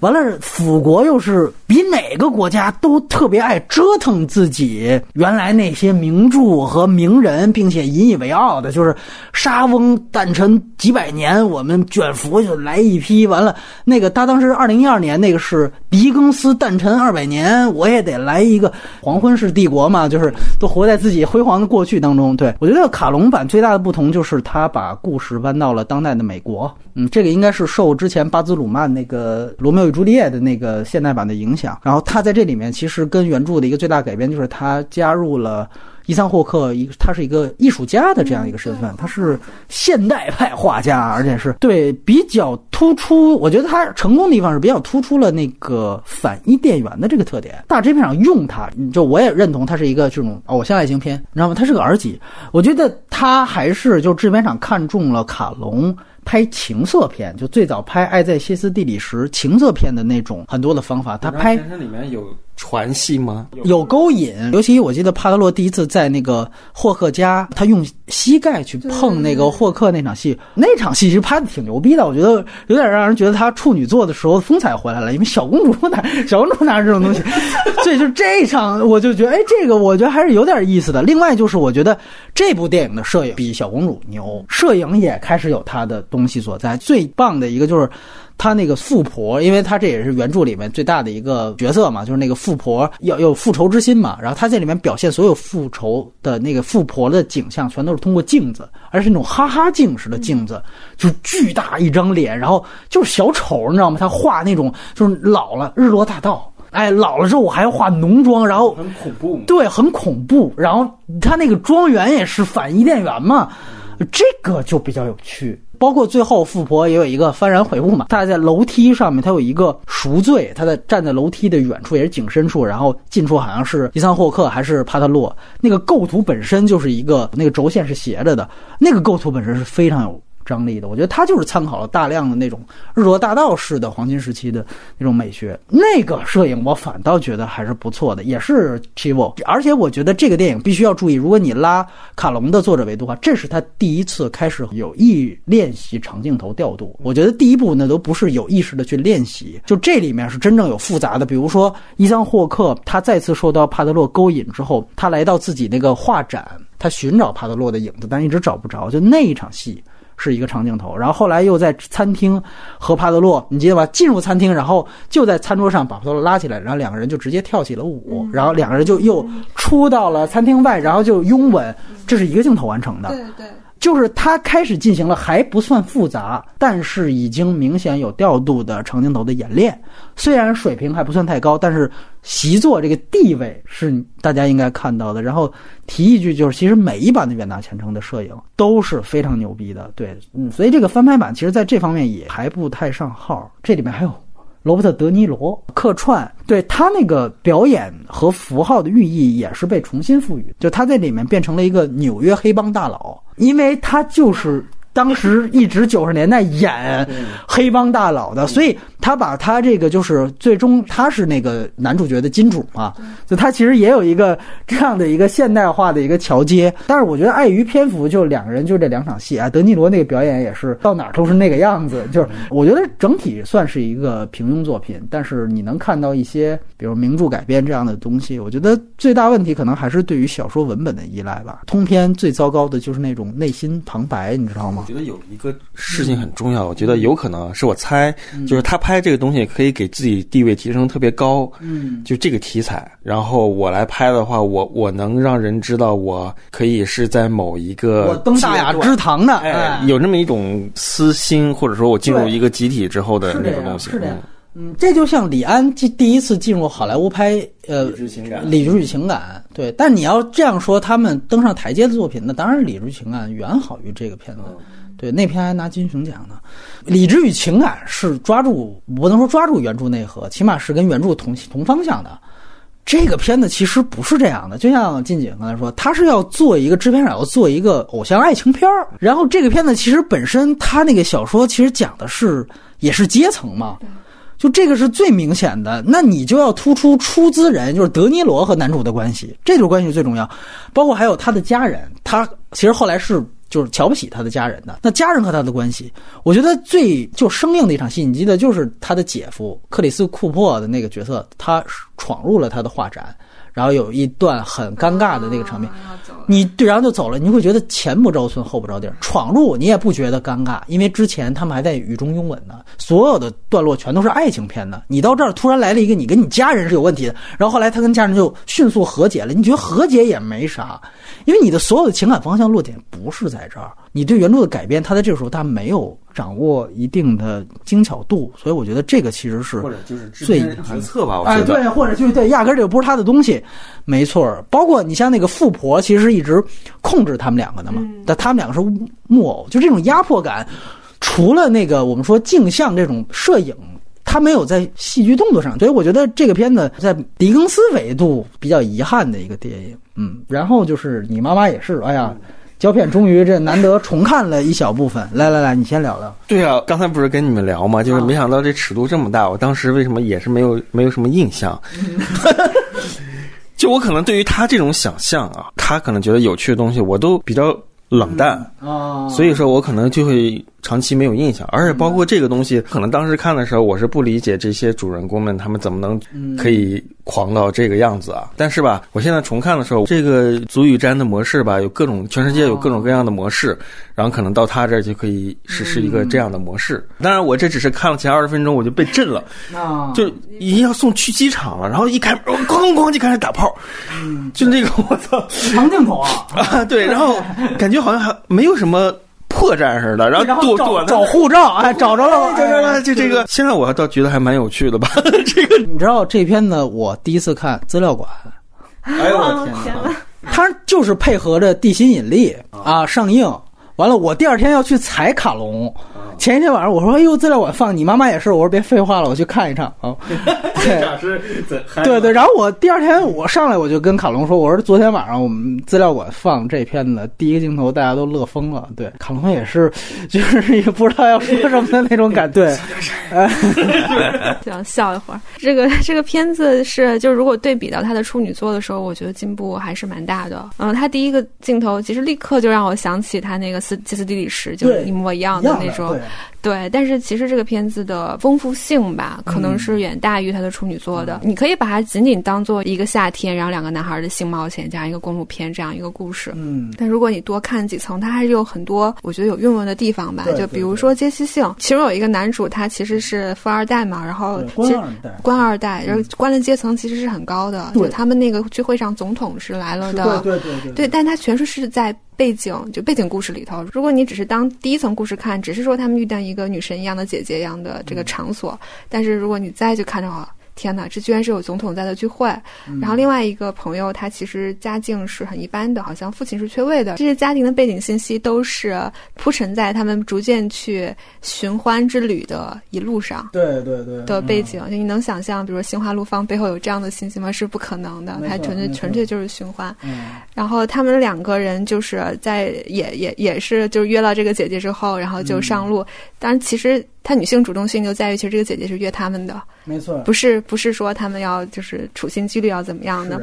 完了，辅国又是比哪个国家都特别爱折腾自己原来那些名著和名人，并且引以为傲的，就是沙翁诞辰几百年，我们卷福就来一批。完了，那个他当时二零一二年那个是狄更斯诞辰二百年，我也得来一个黄昏式帝国嘛，就是都活在自己辉煌的过去当中。对我觉得卡隆版最大的不同就是他把故事搬到了当代的美国。嗯，这个应该是受之前巴兹鲁曼那个《罗密欧与朱丽叶》的那个现代版的影响。然后他在这里面其实跟原著的一个最大改变就是他加入了伊桑霍克，一个他是一个艺术家的这样一个身份，他是现代派画家，而且是对比较突出。我觉得他成功的地方是比较突出了那个反伊甸园的这个特点。大制片厂用他，就我也认同他是一个这种偶像爱情片，你知道吗？他是个儿级。我觉得他还是就制片厂看中了卡隆。拍情色片，就最早拍《爱在歇斯底里时》情色片的那种很多的方法，他拍它里面有船戏吗？有勾引，尤其我记得帕特洛第一次在那个霍克家，他用膝盖去碰那个霍克那场戏，那场戏其实拍的挺牛逼的，我觉得有点让人觉得他处女座的时候风采回来了，因为小公主哪 小公主哪有这种东西，所以就这一场我就觉得，哎，这个我觉得还是有点意思的。另外就是我觉得这部电影的摄影比小公主牛，摄影也开始有它的东西所在。最棒的一个就是。他那个富婆，因为他这也是原著里面最大的一个角色嘛，就是那个富婆要有复仇之心嘛。然后他在里面表现所有复仇的那个富婆的景象，全都是通过镜子，而是那种哈哈镜式的镜子，就巨大一张脸，然后就是小丑，你知道吗？他画那种就是老了日落大道，哎，老了之后我还要画浓妆，然后很恐怖。对，很恐怖。然后他那个庄园也是反伊甸园嘛，这个就比较有趣。包括最后富婆也有一个幡然悔悟嘛，她在楼梯上面，她有一个赎罪，她在站在楼梯的远处，也是景深处，然后近处好像是伊桑霍克还是帕特洛，那个构图本身就是一个那个轴线是斜着的，那个构图本身是非常有张力的。我觉得他就是参考了大量的那种日落大道式的黄金时期的那种美学，那个摄影我反倒觉得还是不错的，也是 Chivo。而且我觉得这个电影必须要注意，如果你拉卡隆的作者维度的话，这是他第一次开始有意练习长镜头调度。我觉得第一部呢都不是有意识的去练习，就这里面是真正有复杂的，比如说伊桑霍克他再次受到帕德洛勾引之后，他来到自己那个画展。他寻找帕德洛的影子，但一直找不着。就那一场戏是一个长镜头，然后后来又在餐厅和帕德洛，你记得吧？进入餐厅，然后就在餐桌上把帕德洛拉起来，然后两个人就直接跳起了舞，然后两个人就又出到了餐厅外，然后就拥吻，这是一个镜头完成的。对对，就是他开始进行了还不算复杂，但是已经明显有调度的长镜头的演练。虽然水平还不算太高，但是习作这个地位是大家应该看到的。然后提一句，就是其实每一版的《远大前程》的摄影都是非常牛逼的，对，嗯，所以这个翻拍版其实在这方面也还不太上号。这里面还有罗伯特·德尼罗客串，对他那个表演和符号的寓意也是被重新赋予，就他在里面变成了一个纽约黑帮大佬，因为他就是当时一直九十年代演黑帮大佬的，所以他把他这个就是最终他是那个男主角的金主嘛，就他其实也有一个这样的一个现代化的一个桥接，但是我觉得碍于篇幅，就两个人就这两场戏啊，德尼罗那个表演也是到哪儿都是那个样子，就是我觉得整体算是一个平庸作品，但是你能看到一些比如名著改编这样的东西，我觉得最大问题可能还是对于小说文本的依赖吧。通篇最糟糕的就是那种内心旁白，你知道吗我？觉得有一个事情很重要，我觉得有可能是我猜，就是他拍这个东西可以给自己地位提升特别高，嗯，就这个题材，然后我来拍的话，我我能让人知道我可以是在某一个我登大雅之堂的，哎，有那么一种私心，或者说我进入一个集体之后的那个东西，是这样嗯，这就像李安第第一次进入好莱坞拍呃理智情感。理智与情感，对。但你要这样说，他们登上台阶的作品，那当然理智与情感远好于这个片子。对，那篇还拿金熊奖呢。理智与情感是抓住，不能说抓住原著内核，起码是跟原著同同方向的。这个片子其实不是这样的，就像金姐刚才说，他是要做一个制片厂要做一个偶像爱情片儿。然后这个片子其实本身他那个小说其实讲的是也是阶层嘛，就这个是最明显的。那你就要突出出资人，就是德尼罗和男主的关系，这种关系最重要。包括还有他的家人，他其实后来是就是瞧不起他的家人的。那家人和他的关系，我觉得最就生硬的一场戏，你记得就是他的姐夫克里斯库珀的那个角色，他闯入了他的画展，然后有一段很尴尬的那个场面。你对，然后就走了，你会觉得前不着村后不着地儿，闯入你也不觉得尴尬，因为之前他们还在雨中拥吻呢，所有的段落全都是爱情片的。你到这儿突然来了一个你跟你家人是有问题的，然后后来他跟家人就迅速和解了，你觉得和解也没啥，因为你的所有的情感方向落点不是在这儿，你对原著的改编，他在这个时候他没有掌握一定的精巧度，所以我觉得这个其实是或者就是最片人决策吧，我哎，觉得。对，或者就是对，压根儿这个不是他的东西，没错。包括你像那个富婆，其实一直控制他们两个的嘛，但他们两个是木偶，就这种压迫感，除了那个我们说镜像这种摄影。他没有在戏剧动作上，所以我觉得这个片子在狄更斯维度比较遗憾的一个电影。嗯，然后就是你妈妈也是，哎呀，胶片终于这难得重看了一小部分。来来来，你先聊聊。对啊，刚才不是跟你们聊吗？就是没想到这尺度这么大，我当时为什么也是没有 没有什么印象？就我可能对于他这种想象啊，他可能觉得有趣的东西，我都比较冷淡，啊所以说我可能就会长期没有印象。而且包括这个东西，可能当时看的时候，我是不理解这些主人公们他们怎么能可以狂到这个样子啊。但是吧，我现在重看的时候，这个足语瞻的模式吧，有各种全世界有各种各样的模式，然后可能到他这儿就可以实施一个这样的模式。当然，我这只是看了前二十分钟，我就被震了，啊就已经要送去机场了，然后一开门，咣咣就开始打炮，就那个我操！长镜头啊，啊，对，然后感觉好像还没有什么破绽似的，然后躲躲找找护照，哎，找着了，找着了，就这个。现在我倒觉得还蛮有趣的吧，这个。你知道这片子我第一次看资料馆，哎呦我哦天哪！天哪！它就是配合着地心引力啊上映。完了，我第二天要去踩卡隆。前一天晚上我说：“哎呦，资料馆放你妈妈也是。”我说：“别废话了，我去看一场啊。”对对对，然后我第二天我上来我就跟卡龙说：“我说昨天晚上我们资料馆放这片子，第一个镜头大家都乐疯了。”对，卡龙也是，就是也不知道要说什么的那种感。对，哎，想 笑一会儿。这个这个片子是，就如果对比到他的处女作的时候，我觉得进步还是蛮大的。嗯，他第一个镜头其实立刻就让我想起他那个斯基斯底里什，就是一模一样的那种对对，但是其实这个片子的丰富性吧，可能是远大于它的处女座的。你可以把它仅仅当做一个夏天，然后两个男孩的性冒险这样一个公路片这样一个故事。嗯，但如果你多看几层，它还是有很多我觉得有韵味的地方吧。就比如说阶级性，其中有一个男主他其实是富二代嘛，然后官二代，官二代，然后官的阶层其实是很高的。就他们那个聚会上，总统是来了的，对对对对，但他全是是在。背景就背景故事里头，如果你只是当第一层故事看，只是说他们遇到一个女神一样的姐姐一样的这个场所，但是如果你再去看的话。天哪，这居然是有总统在的聚会。然后另外一个朋友，他其实家境是很一般的，好像父亲是缺位的。这些家庭的背景信息都是铺陈在他们逐渐去寻欢之旅的一路上。对对对。的背景，就你能想象，比如说心花路放背后有这样的信息吗？是不可能的，它纯粹纯粹就是寻欢。然后他们两个人就是在也也也是就是约了这个姐姐之后，然后就上路。当然，其实。他女性主动性就在于，其实这个姐姐是约他们的，没错，不是不是说他们要就是处心积虑要怎么样的。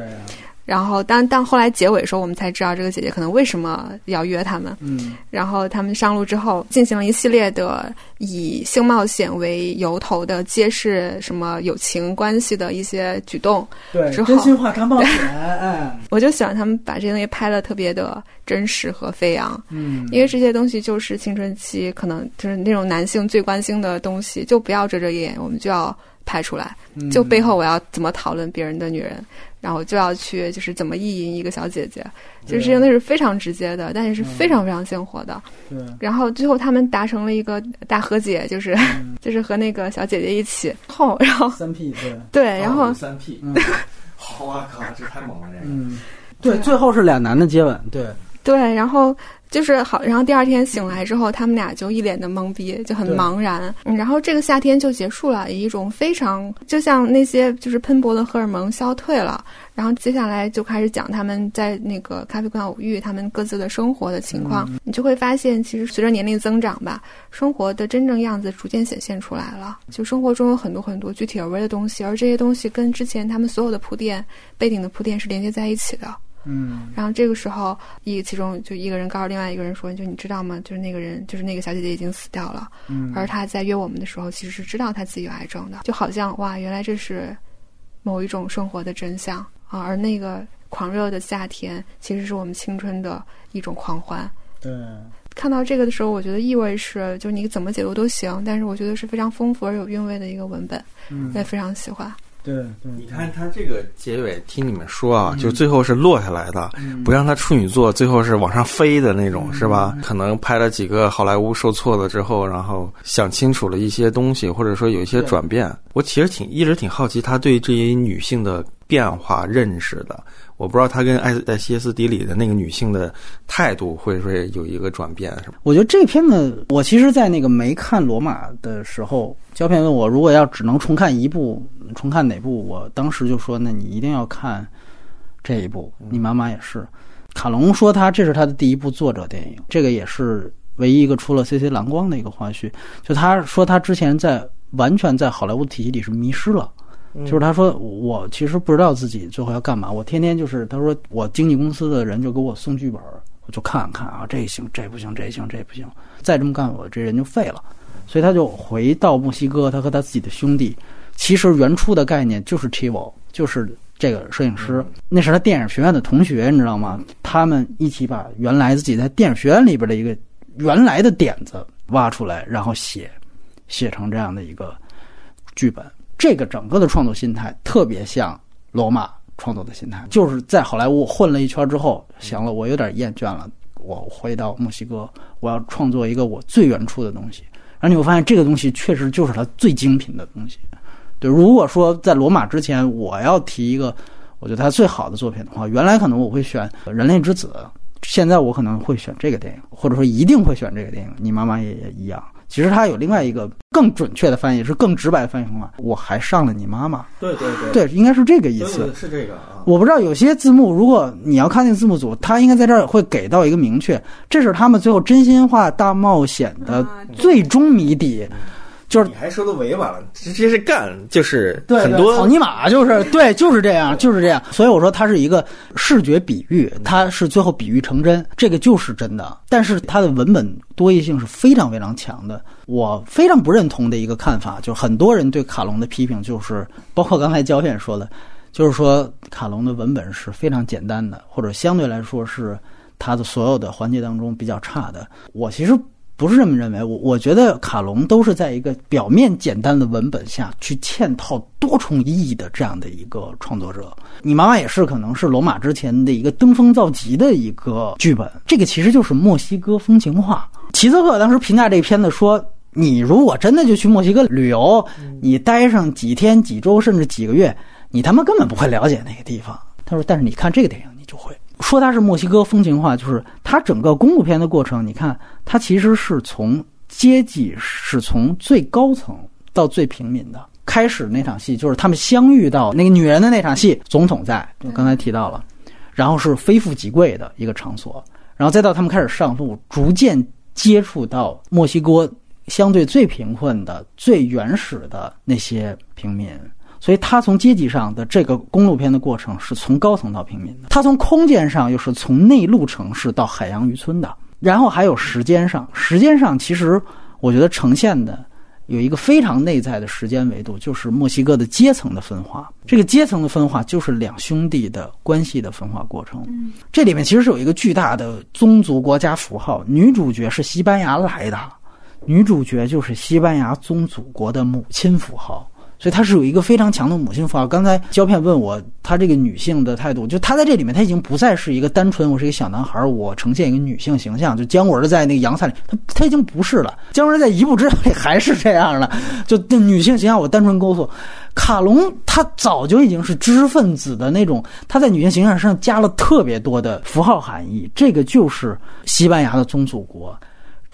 然后但但后来结尾的时候，我们才知道这个姐姐可能为什么要约他们。嗯，然后他们上路之后，进行了一系列的以性冒险为由头的揭示什么友情关系的一些举动。对，之后真心话大冒险，哎，我就喜欢他们把这些东西拍的特别的真实和飞扬。嗯，因为这些东西就是青春期可能就是那种男性最关心的东西，就不要遮遮掩，我们就要拍出来。就背后我要怎么讨论别人的女人。然后就要去，就是怎么意淫一个小姐姐，就是这那是非常直接的，但也是非常非常鲜活的。对。然后最后他们达成了一个大和解，就是 就是和那个小姐姐一起。后，然后三 P 对。对，然后三 P，好啊靠，这太猛了这个。嗯，对，最后是俩男的接吻，对。对，然后。就是好，然后第二天醒来之后，他们俩就一脸的懵逼，就很茫然。然后这个夏天就结束了，以一种非常就像那些就是喷薄的荷尔蒙消退了。然后接下来就开始讲他们在那个咖啡馆偶遇，他们各自的生活的情况。你就会发现，其实随着年龄增长吧，生活的真正样子逐渐显现出来了。就生活中有很多很多具体而微的东西，而这些东西跟之前他们所有的铺垫、背景的铺垫是连接在一起的。嗯，然后这个时候，一其中就一个人告诉另外一个人说：“就你知道吗？就是那个人，就是那个小姐姐已经死掉了。嗯，而他在约我们的时候，其实是知道她自己有癌症的。就好像哇，原来这是某一种生活的真相啊！而那个狂热的夏天，其实是我们青春的一种狂欢。对，看到这个的时候，我觉得意味是，就你怎么解读都行，但是我觉得是非常丰富而有韵味的一个文本，我也非常喜欢。”对，你看他这个结尾，听你们说啊，就最后是落下来的，不让他处女座，最后是往上飞的那种，是吧？可能拍了几个好莱坞受挫了之后，然后想清楚了一些东西，或者说有一些转变。我其实挺一直挺好奇他对这些女性的变化认识的。我不知道他跟艾在歇斯底里的那个女性的态度会不会有一个转变，是吧？我觉得这片子，我其实，在那个没看罗马的时候，胶片问我，如果要只能重看一部，重看哪部？我当时就说，那你一定要看这一部。你妈妈也是，卡隆说他这是他的第一部作者电影，这个也是唯一一个出了 C C 蓝光的一个花絮。就他说他之前在完全在好莱坞体系里是迷失了。就是他说我其实不知道自己最后要干嘛，我天天就是他说我经纪公司的人就给我送剧本，我就看看啊，这行这不行，这行这不行，再这么干我这人就废了，所以他就回到墨西哥，他和他自己的兄弟，其实原初的概念就是 Chivo，就是这个摄影师，那是他电影学院的同学，你知道吗？他们一起把原来自己在电影学院里边的一个原来的点子挖出来，然后写写成这样的一个剧本。这个整个的创作心态特别像罗马创作的心态，就是在好莱坞混了一圈之后，行了，我有点厌倦了，我回到墨西哥，我要创作一个我最原初的东西。然后你会发现，这个东西确实就是他最精品的东西。对，如果说在罗马之前，我要提一个我觉得他最好的作品的话，原来可能我会选《人类之子》，现在我可能会选这个电影，或者说一定会选这个电影。你妈妈也也一样。其实它有另外一个更准确的翻译，是更直白的翻译方法。我还上了你妈妈。对对对，对，应该是这个意思。是这个啊。我不知道有些字幕，如果你要看那个字幕组，他应该在这儿会给到一个明确，这是他们最后真心话大冒险的最终谜底。就是你还说的委婉了，直接是干，就是很多草泥马就是 对，就是这样，就是这样。所以我说它是一个视觉比喻，它是最后比喻成真，这个就是真的。但是它的文本多义性是非常非常强的。我非常不认同的一个看法，就是很多人对卡隆的批评，就是包括刚才焦远说的，就是说卡隆的文本是非常简单的，或者相对来说是他的所有的环节当中比较差的。我其实。不是这么认为，我我觉得卡隆都是在一个表面简单的文本下去嵌套多重意义的这样的一个创作者。你妈妈也是，可能是罗马之前的一个登峰造极的一个剧本。这个其实就是墨西哥风情画。齐泽克当时评价这片子说：“你如果真的就去墨西哥旅游，你待上几天、几周甚至几个月，你他妈根本不会了解那个地方。”他说：“但是你看这个电影，你就会。”说它是墨西哥风情画，就是它整个公路片的过程。你看，它其实是从阶级是从最高层到最平民的。开始那场戏就是他们相遇到那个女人的那场戏，总统在，就刚才提到了，然后是非富即贵的一个场所，然后再到他们开始上路，逐渐接触到墨西哥相对最贫困的、最原始的那些平民。所以，他从阶级上的这个公路片的过程是从高层到平民的；他从空间上又是从内陆城市到海洋渔村的。然后还有时间上，时间上其实我觉得呈现的有一个非常内在的时间维度，就是墨西哥的阶层的分化。这个阶层的分化就是两兄弟的关系的分化过程。这里面其实是有一个巨大的宗族国家符号。女主角是西班牙来的，女主角就是西班牙宗祖国的母亲符号。所以她是有一个非常强的母性符号。刚才胶片问我，她这个女性的态度，就她在这里面，她已经不再是一个单纯我是一个小男孩，我呈现一个女性形象。就姜文在那个阳伞里，她她已经不是了。姜文在一步之遥里还是这样的，就女性形象我单纯勾塑。卡隆他早就已经是知识分子的那种，他在女性形象上加了。特别多的符号含义。这个就是西班牙的宗祖国。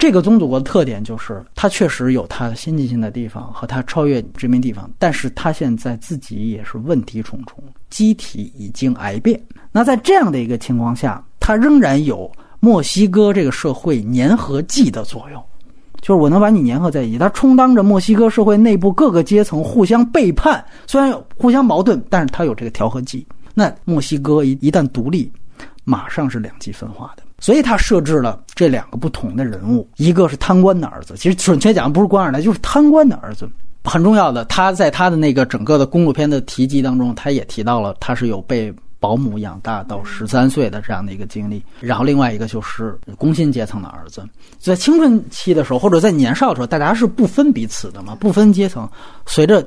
这个宗主国的特点就是，它确实有它先进性的地方和它超越殖民地方，但是它现在自己也是问题重重，机体已经癌变。那在这样的一个情况下，它仍然有墨西哥这个社会粘合剂的作用，就是我能把你粘合在一起，它充当着墨西哥社会内部各个阶层互相背叛，虽然有互相矛盾，但是它有这个调和剂。那墨西哥一一旦独立，马上是两极分化的。所以他设置了这两个不同的人物，一个是贪官的儿子，其实准确讲不是官二代，就是贪官的儿子。很重要的，他在他的那个整个的公路片的提及当中，他也提到了他是有被保姆养大到十三岁的这样的一个经历。然后另外一个就是工薪阶层的儿子，在青春期的时候或者在年少的时候，大家是不分彼此的嘛，不分阶层。随着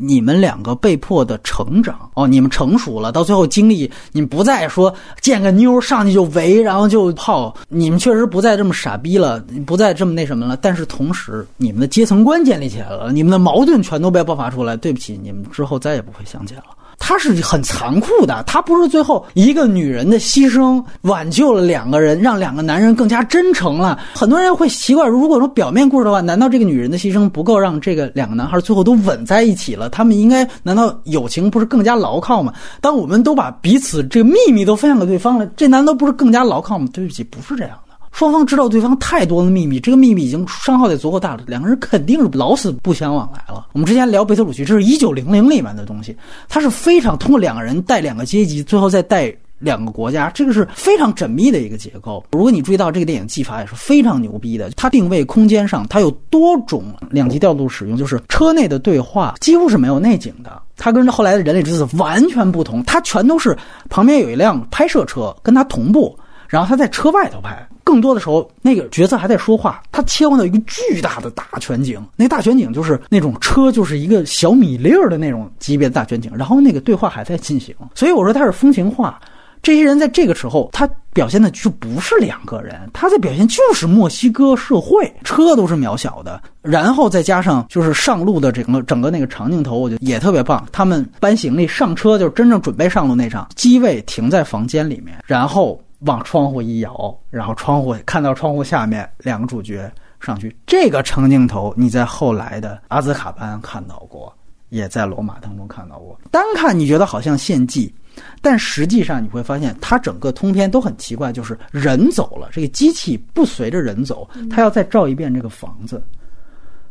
你们两个被迫的成长哦，你们成熟了，到最后经历，你们不再说见个妞上去就围，然后就泡，你们确实不再这么傻逼了，不再这么那什么了。但是同时，你们的阶层观建立起来了，你们的矛盾全都被爆发出来。对不起，你们之后再也不会相见了。他是很残酷的，他不是最后一个女人的牺牲挽救了两个人，让两个男人更加真诚了。很多人会奇怪，如果说表面故事的话，难道这个女人的牺牲不够让这个两个男孩最后都吻在一起了？他们应该难道友情不是更加牢靠吗？当我们都把彼此这个秘密都分享给对方了，这难道不是更加牢靠吗？对不起，不是这样的。双方知道对方太多的秘密，这个秘密已经伤害得足够大了，两个人肯定是老死不相往来了。我们之前聊贝特鲁奇，这是一九零零里面的东西，它是非常通过两个人带两个阶级，最后再带两个国家，这个是非常缜密的一个结构。如果你注意到这个电影技法也是非常牛逼的，它定位空间上它有多种两级调度使用，就是车内的对话几乎是没有内景的，它跟后来的人类之子完全不同，它全都是旁边有一辆拍摄车跟它同步，然后他在车外头拍。更多的时候，那个角色还在说话，他切换到一个巨大的大全景，那大全景就是那种车，就是一个小米粒儿的那种级别的大全景，然后那个对话还在进行。所以我说他是风情画，这些人在这个时候，他表现的就不是两个人，他在表现就是墨西哥社会，车都是渺小的，然后再加上就是上路的整个整个那个长镜头，我觉得也特别棒。他们搬行李上车，就是真正准备上路那场，机位停在房间里面，然后。往窗户一摇，然后窗户看到窗户下面两个主角上去，这个长镜头你在后来的阿兹卡班看到过，也在罗马当中看到过。单看你觉得好像献祭，但实际上你会发现，它整个通篇都很奇怪，就是人走了，这个机器不随着人走，它要再照一遍这个房子。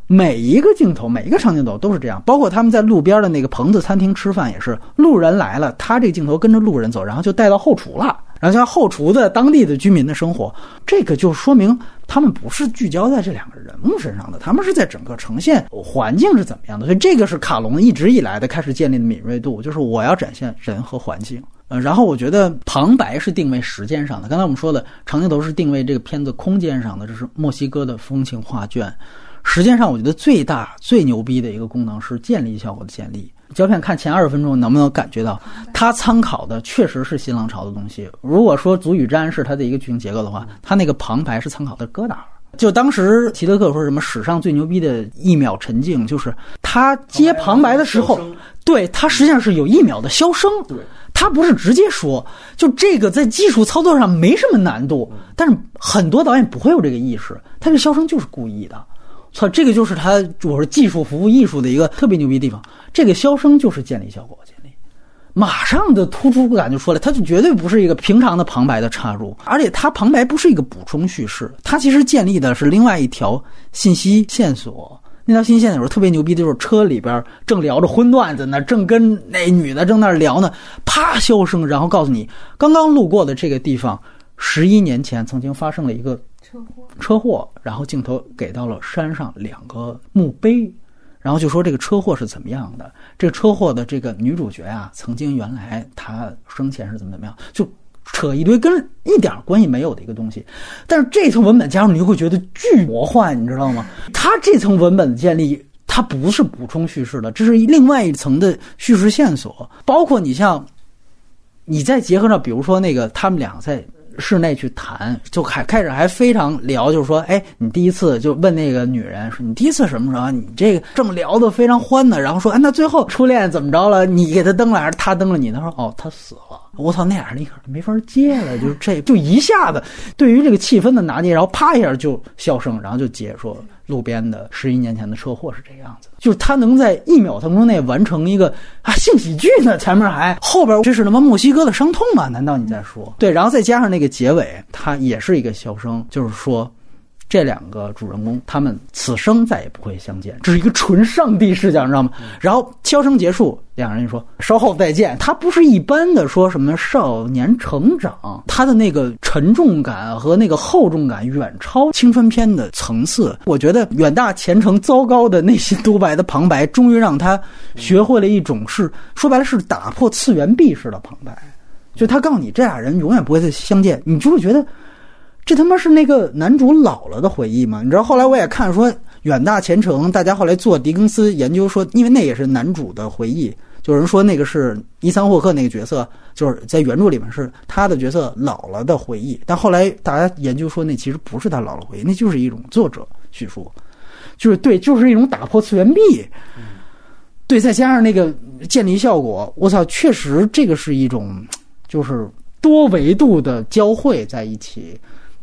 每一个镜头，每一个长镜头都是这样，包括他们在路边的那个棚子餐厅吃饭也是，路人来了，他这个镜头跟着路人走，然后就带到后厨了，然后像后厨的当地的居民的生活，这个就说明他们不是聚焦在这两个人物身上的，他们是在整个呈现环境是怎么样的，所以这个是卡隆一直以来的开始建立的敏锐度，就是我要展现人和环境。呃，然后我觉得旁白是定位时间上的，刚才我们说的长镜头是定位这个片子空间上的，这是墨西哥的风情画卷。时间上，我觉得最大最牛逼的一个功能是建立效果的建立。胶片看前二十分钟，能不能感觉到它参考的确实是新浪潮的东西？如果说《足与战》是它的一个剧情结构的话，它那个旁白是参考的戈达尔。就当时齐德克说什么史上最牛逼的一秒沉静，就是他接旁白的时候，对他实际上是有一秒的消声。对。他不是直接说，就这个在技术操作上没什么难度，但是很多导演不会有这个意识，他这消声就是故意的，操，这个就是他我是技术服务艺术的一个特别牛逼地方，这个消声就是建立效果建立，马上的突出感就出来，它就绝对不是一个平常的旁白的插入，而且它旁白不是一个补充叙事，它其实建立的是另外一条信息线索。那条新线索特别牛逼就是车里边正聊着荤段子呢，正跟那女的正那聊呢，啪消声，然后告诉你刚刚路过的这个地方，十一年前曾经发生了一个车祸，车祸，然后镜头给到了山上两个墓碑，然后就说这个车祸是怎么样的，这个车祸的这个女主角啊，曾经原来她生前是怎么怎么样，就。扯一堆跟一点关系没有的一个东西，但是这层文本加上，你就会觉得巨魔幻，你知道吗？它这层文本的建立，它不是补充叙事的，这是另外一层的叙事线索。包括你像，你再结合上，比如说那个他们俩在室内去谈，就开开始还非常聊，就是说，哎，你第一次就问那个女人说，你第一次什么时候？你这个这么聊的非常欢呢？然后说，哎，那最后初恋怎么着了？你给他登了还是他登了你？他说，哦，他死了。我操，那俩人立刻没法接了，就这就一下子对于这个气氛的拿捏，然后啪一下就笑声，然后就结束了路边的十一年前的车祸是这个样子，就是他能在一秒钟内完成一个啊性喜剧呢，前面还后边这是他妈墨西哥的伤痛吗？难道你在说对？然后再加上那个结尾，他也是一个笑声，就是说。这两个主人公，他们此生再也不会相见，这是一个纯上帝视角，你知道吗？然后笑声结束，两人说稍后再见。他不是一般的说什么少年成长，他的那个沉重感和那个厚重感远超青春片的层次。我觉得远大前程糟糕的内心独白的旁白，终于让他学会了一种是说白了是打破次元壁式的旁白，就他告诉你这俩人永远不会再相见，你就会觉得。这他妈是那个男主老了的回忆吗？你知道后来我也看说远大前程，大家后来做狄更斯研究说，因为那也是男主的回忆，就有人说那个是伊桑霍克那个角色，就是在原著里面是他的角色老了的回忆，但后来大家研究说那其实不是他老了回忆，那就是一种作者叙述，就是对，就是一种打破次元壁，对，再加上那个建立效果，我操，确实这个是一种就是多维度的交汇在一起。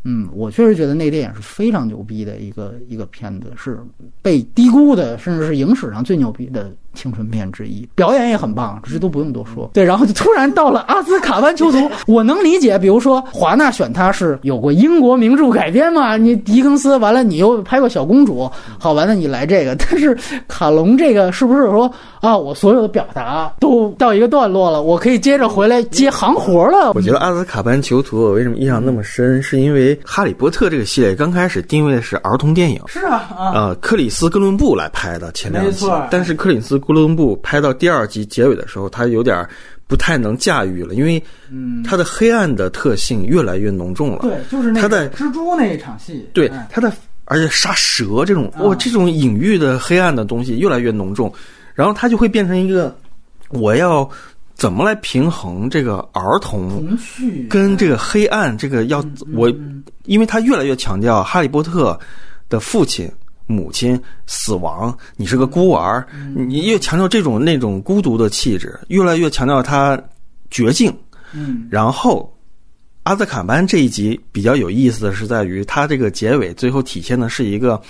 嗯，我确实觉得那个电影是非常牛逼的一个一个片子，是被低估的，甚至是影史上最牛逼的青春片之一。表演也很棒，这都不用多说。对，然后就突然到了阿兹卡班囚徒，我能理解，比如说华纳选他是有过英国名著改编嘛？你狄更斯完了，你又拍过小公主，好完了你来这个，但是卡隆这个是不是说啊，我所有的表达都到一个段落了，我可以接着回来接行活了？我觉得阿兹卡班囚徒我为什么印象那么深，是因为。《哈利波特》这个系列刚开始定位的是儿童电影，是啊，呃，克里斯·哥伦布来拍的前两集，但是克里斯·哥伦布拍到第二集结尾的时候，他有点不太能驾驭了，因为他的黑暗的特性越来越浓重了。对，就是那他在蜘蛛那一场戏，对，他在而且杀蛇这种，哇，这种隐喻的黑暗的东西越来越浓重，然后他就会变成一个我要。怎么来平衡这个儿童跟这个黑暗？这个要我，因为他越来越强调哈利波特的父亲、母亲死亡，你是个孤儿，你越强调这种那种孤独的气质，越来越强调他绝境。嗯，然后阿兹卡班这一集比较有意思的是在于，他这个结尾最后体现的是一个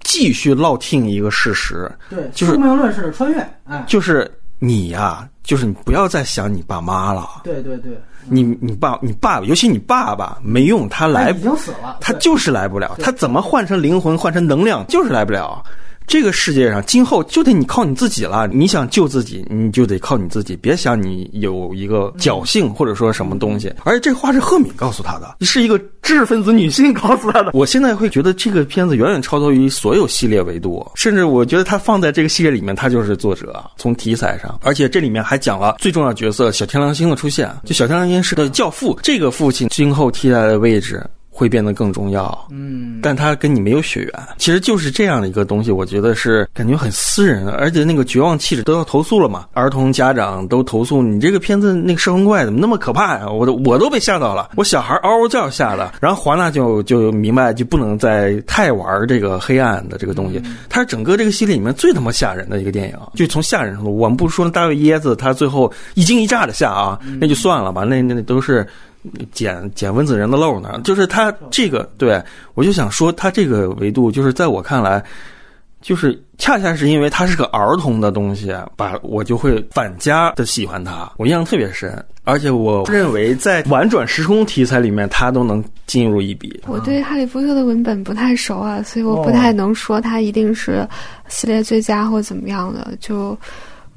继续烙听一个事实，对，就是宿命论式的穿越，哎，就是。你呀、就是你不要再想你爸妈了，对对对，你你爸你爸爸，尤其你爸爸没用，他来已经死了，他就是来不了，他怎么换成灵魂、换成能量，就是来不了。这个世界上，今后就得你靠你自己了。你想救自己，你就得靠你自己，别想你有一个侥幸或者说什么东西。而且这话是赫敏告诉他的，是一个知识分子女性告诉他的。我现在会觉得这个片子远远超脱于所有系列维度，甚至我觉得他放在这个系列里面，他就是作者。从题材上，而且这里面还讲了最重要角色小天狼星的出现。就小天狼星是个教父，这个父亲今后替代的位置。会变得更重要，嗯，但他跟你没有血缘，其实就是这样的一个东西，我觉得是感觉很私人，而且那个绝望气质都要投诉了嘛，儿童家长都投诉你这个片子那个摄魂怪怎么那么可怕呀，我都我都被吓到了，我小孩嗷嗷叫吓的，然后华纳就就明白就不能再太玩这个黑暗的这个东西，它是整个这个系列里面最他妈吓人的一个电影，就从吓人程度，我们不说大卫椰子他最后一惊一乍的吓啊，那就算了吧，那那那都是。捡捡温子仁的漏呢，就是他这个，对我就想说，他这个维度，就是在我看来，就是恰恰是因为它是个儿童的东西，把我就会反加的喜欢它，我印象特别深，而且我认为在婉转时空题材里面，它都能进入一笔。我对《哈利波特》的文本不太熟啊，所以我不太能说它一定是系列最佳或怎么样的。就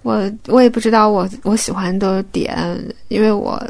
我我也不知道我我喜欢的点，因为我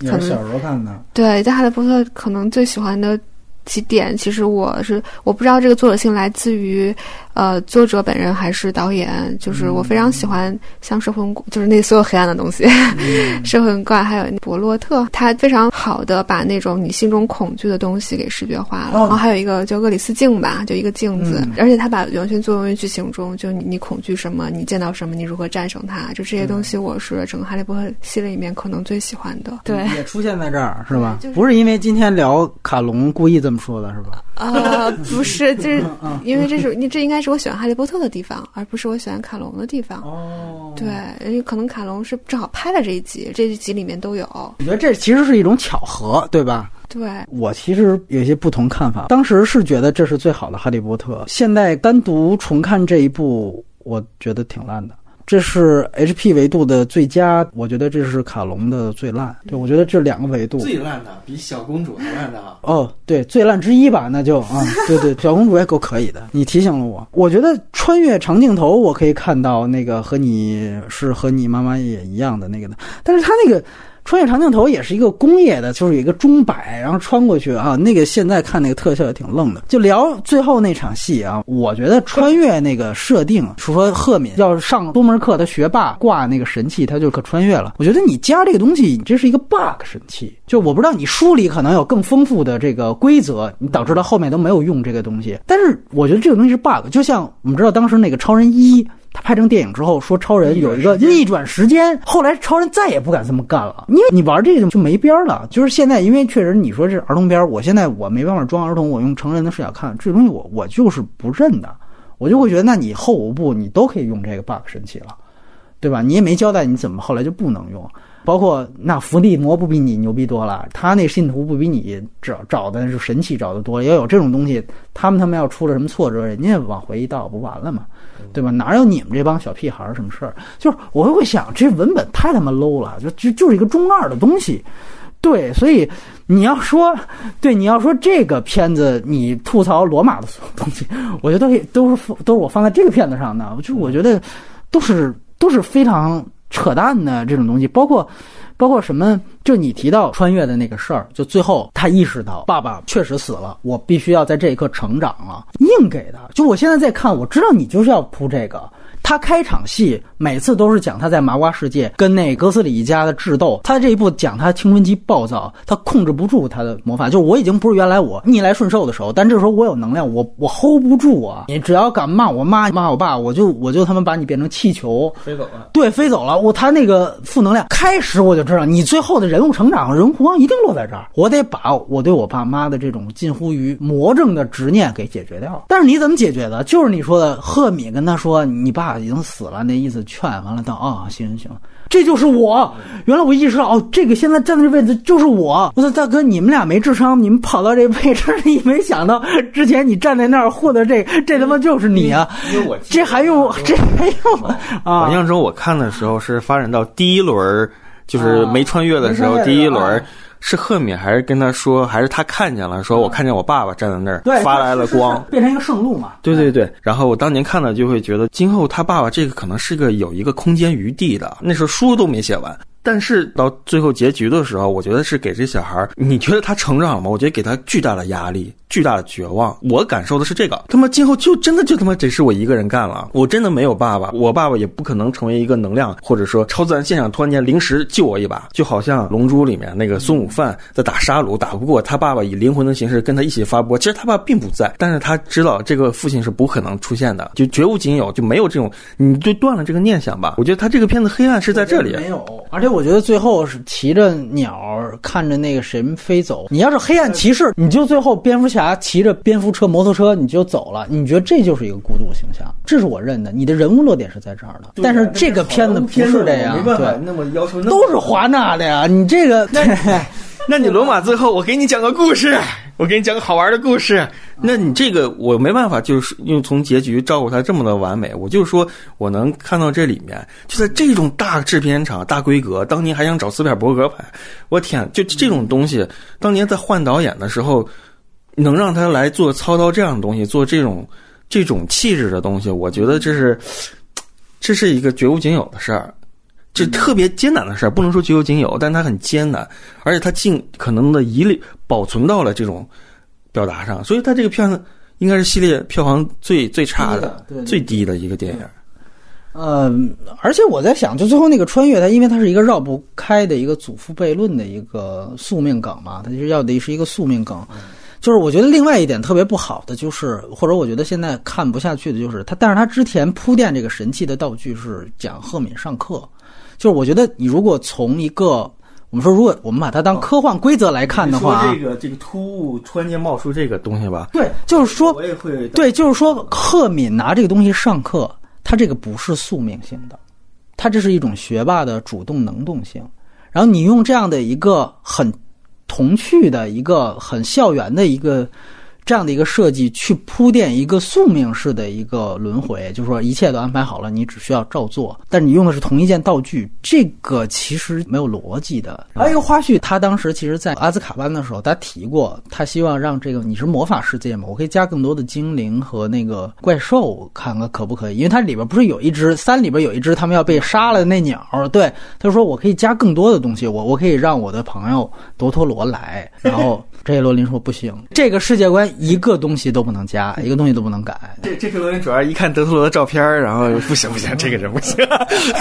也是小时候看的，对在《哈利波特》可能最喜欢的几点，其实我是我不知道这个作者性来自于呃作者本人还是导演，就是我非常喜欢像摄魂，就是那所有黑暗的东西，摄魂怪还有博洛特，他非常好的把那种你心中恐惧的东西给视觉化了。哦然后还有一个叫厄里斯镜吧，就一个镜子，嗯而且他把完全作用于剧情中，就你你恐惧什么，你见到什么，你如何战胜它，就这些东西，我是整个哈利波特系列里面可能最喜欢的。对。也出现在这儿是吧？就是不是因为今天聊卡隆故意这么说的是吧？呃，不是，就是嗯因为这是你这应该是我喜欢哈利波特的地方，而不是我喜欢卡隆的地方。哦，对，因为可能卡隆是正好拍了这一集，这一集里面都有。我觉得这其实是一种巧合，对吧？对，我其实有些不同看法。当时是觉得这是最好的《哈利波特》，现在单独重看这一部，我觉得挺烂的。这是 HP 维度的最佳，我觉得这是卡隆的最烂。对，我觉得这两个维度。最烂的比小公主还烂的啊！哦，对，最烂之一吧，那就啊，对对，小公主也够可以的。你提醒了我，我觉得穿越长镜头，我可以看到那个和你是和你妈妈也一样的那个的，但是他那个。穿越长镜头也是一个工业的，就是有一个钟摆，然后穿过去啊。那个现在看那个特效也挺愣的。就聊最后那场戏啊，我觉得穿越那个设定，是说赫敏要上多门课，他学霸挂那个神器，他就可穿越了。我觉得你加这个东西，你这是一个 bug 神器。就我不知道你书里可能有更丰富的这个规则，你导致到后面都没有用这个东西。但是我觉得这个东西是 bug，就像我们知道当时那个超人一。他拍成电影之后，说超人有一个逆转时间，后来超人再也不敢这么干了，因为你玩这个就没边儿了。就是现在，因为确实你说这儿童片，我现在我没办法装儿童，我用成人的视角看这东西我，我就是不认的，我就会觉得，那你后五部你都可以用这个 bug 神器了，对吧？你也没交代你怎么后来就不能用。包括那伏地魔不比你牛逼多了，他那信徒不比你找找的是神器找的多，要有这种东西，他们他们要出了什么挫折，人家往回一倒不完了吗？对吧？哪有你们这帮小屁孩儿什么事儿？就是我会想，这文本太他妈 low 了，就就就是一个中二的东西。对，所以你要说，对你要说这个片子，你吐槽罗马的所有东西，我觉得都都是都是我放在这个片子上的，就我觉得都是都是非常扯淡的这种东西，包括。包括什么？就你提到穿越的那个事儿，就最后他意识到爸爸确实死了，我必须要在这一刻成长了，硬给的。就我现在在看，我知道你就是要铺这个。他开场戏每次都是讲他在麻瓜世界跟那哥斯里一家的智斗，他这一部讲他青春期暴躁，他控制不住他的魔法，就是我已经不是原来我逆来顺受的时候，但这时候我有能量，我我 hold 不住啊！你只要敢骂我妈骂我爸，我就我就他妈把你变成气球，飞走了。对，飞走了。我他那个负能量，开始我就知道，你最后的人物成长、人物弧光一定落在这儿。我得把我对我爸妈的这种近乎于魔怔的执念给解决掉。但是你怎么解决的？就是你说的，赫敏跟他说：“你爸爸已经死了，那意思劝完了到啊、行行行，这就是我。原来我意识到哦，这个现在站的这位置就是我。我说大哥，你们俩没智商，你们跑到这位置，你没想到之前你站在那儿获得这这他妈就是你啊！因为我这还用这还用我啊？印象中我看的时候是发展到第一轮，就是啊没穿越的时候，第一轮啊是赫敏还是跟他说，还是他看见了，说我看见我爸爸站在那儿对，发来了光。变成一个圣路嘛？对对对，然后我当年看了就会觉得，今后他爸爸这个可能是个有一个空间余地的。那时候书都没写完，但是到最后结局的时候，我觉得是给这小孩儿，你觉得他成长了吗？我觉得给他巨大的压力，巨大的绝望。我感受的是这个，他妈今后就真的就他妈得是我一个人干了，我真的没有爸爸，我爸爸也不可能成为一个能量或者说超自然现象，突然间临时救我一把，就好像《龙珠》里面那个孙悟饭在打沙鲁，打不过他爸爸以灵魂的形式跟他一起发波，其实他爸并不在，但是他知道这个父亲是不可能出现的，就绝无仅有，就没有这种，你就断了这个念想吧。我觉得他这个片子黑暗是在这里。没有，而且我觉得最后是骑着鸟儿看着那个谁飞走。你要是黑暗骑士，你就最后蝙蝠侠骑着蝙蝠车、摩托车你就走了，你觉得这就是一个孤独形象？这是我认的，你的人物落点是在这儿的。但是这个片子不是这样，对，那么要求都是华纳的呀。你这个，那你罗马最后，我给你讲个故事，我给你讲个好玩的故事。那你这个我没办法，就是用从结局照顾它这么的完美。我就说我能看到这里面，就在这种大制片厂、大规格，当年还想找斯皮尔伯格拍，我天，就这种东西，当年在换导演的时候，能让他来做操刀这样的东西，做这种这种气质的东西，我觉得这是这是一个绝无仅有的事儿。这特别艰难的事儿，不能说绝有仅有，但它很艰难，而且它尽可能的一力保存到了这种表达上，所以它这个片子应该是系列票房最最差的对对最低的一个电影。呃，而且我在想，就最后那个穿越，它因为它是一个绕不开的一个祖父悖论的一个宿命梗嘛，它就是要的是一个宿命梗。就是我觉得另外一点特别不好的就是，或者我觉得现在看不下去的就是它，但是它之前铺垫这个神器的道具是讲赫敏上课，就是我觉得你如果从一个我们说，如果我们把它当科幻规则来看的话，说这个这个突兀突然间冒出这个东西吧，对，就是说我也会对，就是说，赫敏拿这个东西上课，他这个不是宿命性的，他这是一种学霸的主动能动性。然后你用这样的一个很童趣的一个很校园的一个这样的一个设计，去铺垫一个宿命式的一个轮回，就是说一切都安排好了，你只需要照做。但你用的是同一件道具，这个其实没有逻辑的。还有一个花絮，他当时其实在阿兹卡班的时候，他提过，他希望让这个你是魔法世界嘛，我可以加更多的精灵和那个怪兽，看看可不可以？因为它里边不是有一只三里边有一只他们要被杀了的那鸟，对，他说我可以加更多的东西，我我可以让我的朋友多托罗来，然后这些罗琳说不行，这个世界观一个东西都不能加，一个东西都不能改。这这个罗琳主要一看德斯罗的照片，然后不行不行，这个人不行，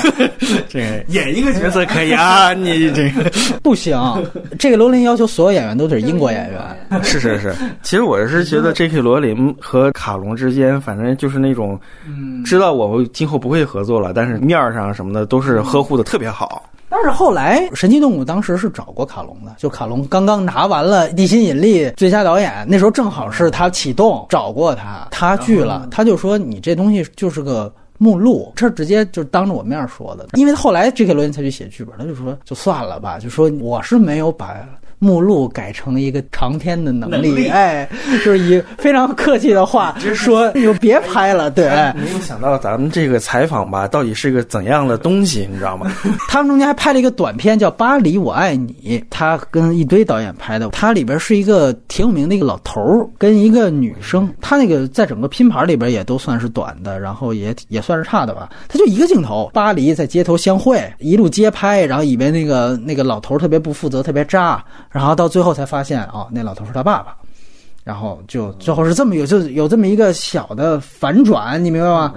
这个演一个角色可以啊，你这个 不行，这个罗琳要求所有演员都得是英国演员。是是是，其实我是觉得 J.K. 罗琳和卡隆之间，反正就是那种，知道我们今后不会合作了，但是面儿上什么的都是呵护的特别好。但是后来《神奇动物》当时是找过卡隆的，就卡隆刚刚拿完了《地心引力》最佳导演，那时候正好是他启动，找过他，他拒了，他就说你这东西就是个。目录，这直接就当着我面说的，因为后来 J.K. 罗琳才去写剧本，他就说就算了吧，就说我是没有把目录改成一个长篇的能力，能力哎，就是以非常客气的话说，你就别拍了，对。没有想到咱们这个采访吧，到底是个怎样的东西，你知道吗？他们中间还拍了一个短片叫《巴黎我爱你》，他跟一堆导演拍的。他里边是一个挺有名的一个老头儿跟一个女生，他那个在整个拼盘里边也都算是短的，然后也也算是差的吧。他就一个镜头，巴黎在街头相会，一路街拍，然后以为那个那个老头儿特别不负责，特别渣，然后到最后才发现哦，那老头是他爸爸。然后就最后是这么有就有这么一个小的反转，你明白吗？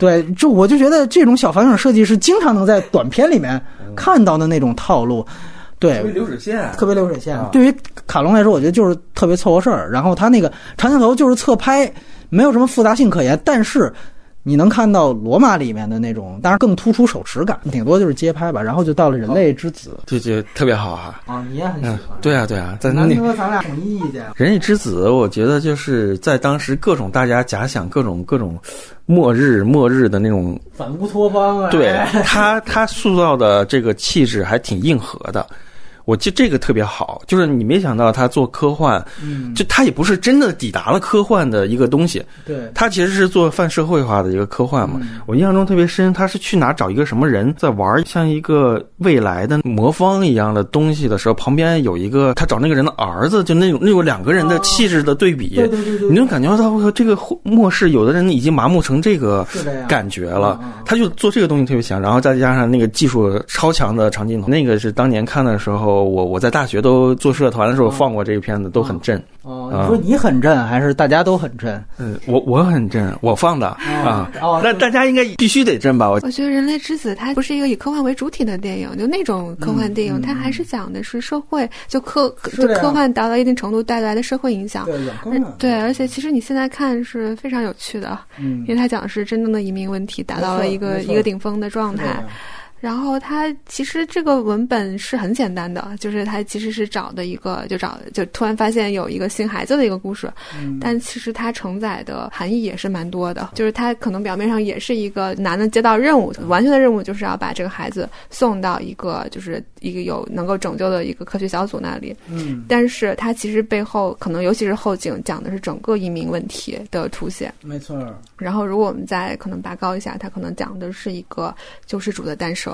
对，就我就觉得这种小反转设计是经常能在短片里面看到的那种套路。对，特别流水线特别流水线啊。对于卡隆来说，我觉得就是特别凑合事儿。然后他那个长镜头就是侧拍，没有什么复杂性可言，但是。你能看到罗马里面的那种，当然更突出手持感，顶多就是街拍吧。然后就到了人类之子这就特别好啊。啊，你也很嗯，对啊，对啊，在那难里。得咱俩统一意见。人类之子，我觉得就是在当时各种大家假想各种各种末日末日的那种，反乌托邦啊，对他他塑造的这个气质还挺硬核的。我记这个特别好，就是你没想到他做科幻，嗯，就他也不是真的抵达了科幻的一个东西，对，他其实是做泛社会化的一个科幻嘛。嗯我印象中特别深，他是去哪找一个什么人在玩像一个未来的魔方一样的东西的时候，旁边有一个他找那个人的儿子，就那种那种两个人的气质的对比，对对对对你能感觉到我靠这个末世，有的人已经麻木成这个感觉了。他就做这个东西特别强，然后再加上那个技术超强的长镜头，那个是当年看的时候，我我在大学都做社团的时候放过这个片子，都很震。哦，啊你说你很震，还是大家都很震？嗯，我我很震，我放的啊哦，那大家应该必须得震吧？我我觉得《人类之子》它不是一个以科幻为主体的电影，就那种科幻电影，它还是讲的是社会，就科就科幻达到一定程度带来的社会影响。对，而对，而且其实你现在看是非常有趣的，嗯因为它讲的是真正的移民问题达到了一个一个顶峰的状态。然后它其实这个文本是很简单的，就是它其实是找的一个，就找就突然发现有一个新孩子的一个故事，嗯但其实它承载的含义也是蛮多的，就是它可能表面上也是一个男的接到任务，完全的任务就是要把这个孩子送到一个就是一个有能够拯救的一个科学小组那里，嗯，但是它其实背后可能尤其是后景讲的是整个移民问题的凸显。没错，然后，如果我们再可能拔高一下，它可能讲的是一个救世主的诞生，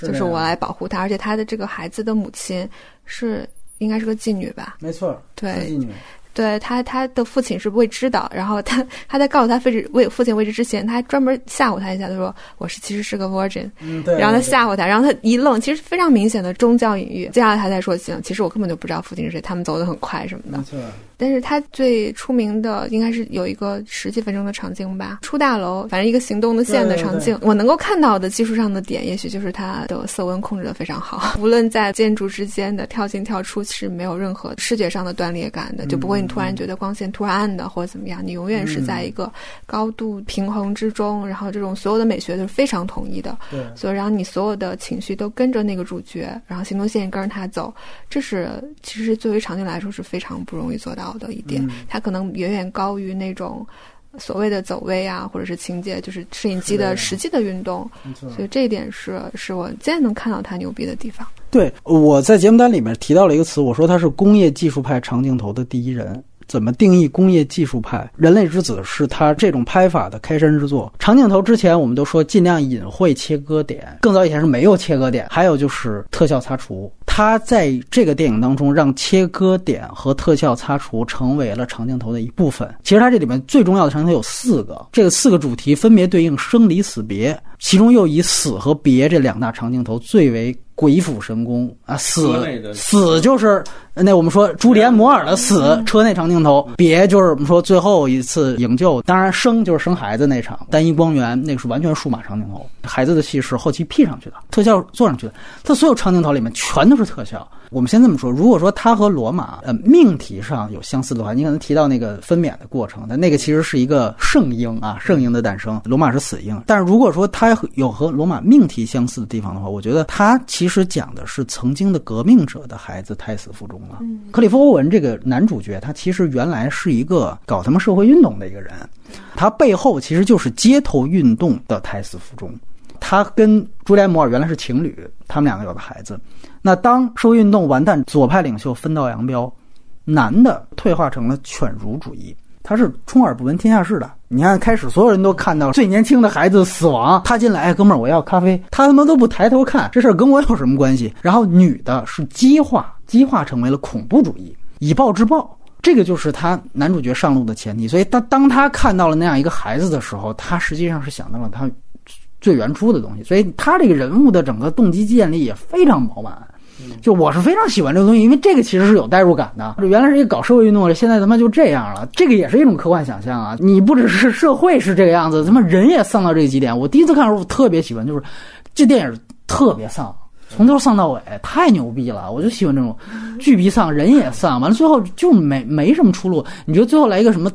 就是我来保护他，而且他的这个孩子的母亲是应该是个妓女吧？没错，对妓女，对他，他的父亲是未知的，然后他他在告诉他父亲未父亲未知之前，他还专门吓唬他一下，他说我是其实是个 virgin，嗯，对，然后他吓唬他，然后他一愣，其实非常明显的宗教隐喻。接下来他才说行，其实我根本就不知道父亲是谁，他们走得很快什么的没。错儿，但是他最出名的应该是有一个十几分钟的场景吧，出大楼，反正一个行动的线的场景。我能够看到的技术上的点，也许就是它的色温控制的非常好，无论在建筑之间的跳进跳出是没有任何视觉上的断裂感的，就不会你突然觉得光线突然暗的或者怎么样，你永远是在一个高度平衡之中，然后这种所有的美学都是非常统一的。对，所以然后你所有的情绪都跟着那个主角，然后行动线也跟着他走，这是其实作为场景来说是非常不容易做到的一点。嗯它可能远远高于那种所谓的走位啊，或者是情节，就是摄影机的实际的运动。所以这一点是是我现在能看到他牛逼的地方。对，我在节目单里面提到了一个词，我说他是工业技术派长镜头的第一人。怎么定义工业技术派？《人类之子》是他这种拍法的开山之作。长镜头之前我们都说尽量隐晦切割点，更早以前是没有切割点。还有就是特效擦除，他在这个电影当中让切割点和特效擦除成为了长镜头的一部分。其实它这里面最重要的长镜头有四个，这个四个主题分别对应生离死别，其中又以死和别这两大长镜头最为鬼斧神工啊！死死就是那我们说朱利安摩尔的死，车内长镜头；别就是我们说最后一次营救，当然生就是生孩子那场单一光源，那个是完全数码长镜头，孩子的戏是后期 P 上去的，特效做上去的。它所有长镜头里面全都是特效。我们先这么说，如果说它和罗马呃命题上有相似的话，你可能提到那个分娩的过程，但那个其实是一个圣婴啊，圣婴的诞生，罗马是死婴。但是如果说它有和罗马命题相似的地方的话，我觉得它其实讲的是曾经的革命者的孩子胎死腹中了。克里夫·欧文这个男主角，他其实原来是一个搞他们社会运动的一个人，他背后其实就是街头运动的胎死腹中。他跟朱利安·摩尔原来是情侣，他们两个有个孩子。那当社会运动完蛋，左派领袖分道扬镳，男的退化成了犬儒主义，他是充耳不闻天下事的。你看，开始所有人都看到最年轻的孩子死亡，他进来，哎，哥们儿，我要咖啡，他他妈都不抬头看，这事儿跟我有什么关系？然后女的是激化，激化成为了恐怖主义，以暴制暴。这个就是他男主角上路的前提，所以当当他看到了那样一个孩子的时候，他实际上是想到了他最原初的东西，所以他这个人物的整个动机建立也非常饱满。就我是非常喜欢这个东西，因为这个其实是有代入感的。原来是一个搞社会运动的，现在他妈就这样了，这个也是一种科幻想象啊！你不只是社会是这个样子，他妈人也丧到这个极点。我第一次看的时候，我特别喜欢，就是这电影特别丧，从头丧到尾，太牛逼了！我就喜欢这种巨逼丧，人也丧，完了最后就没没什么出路。你觉得最后来一个什么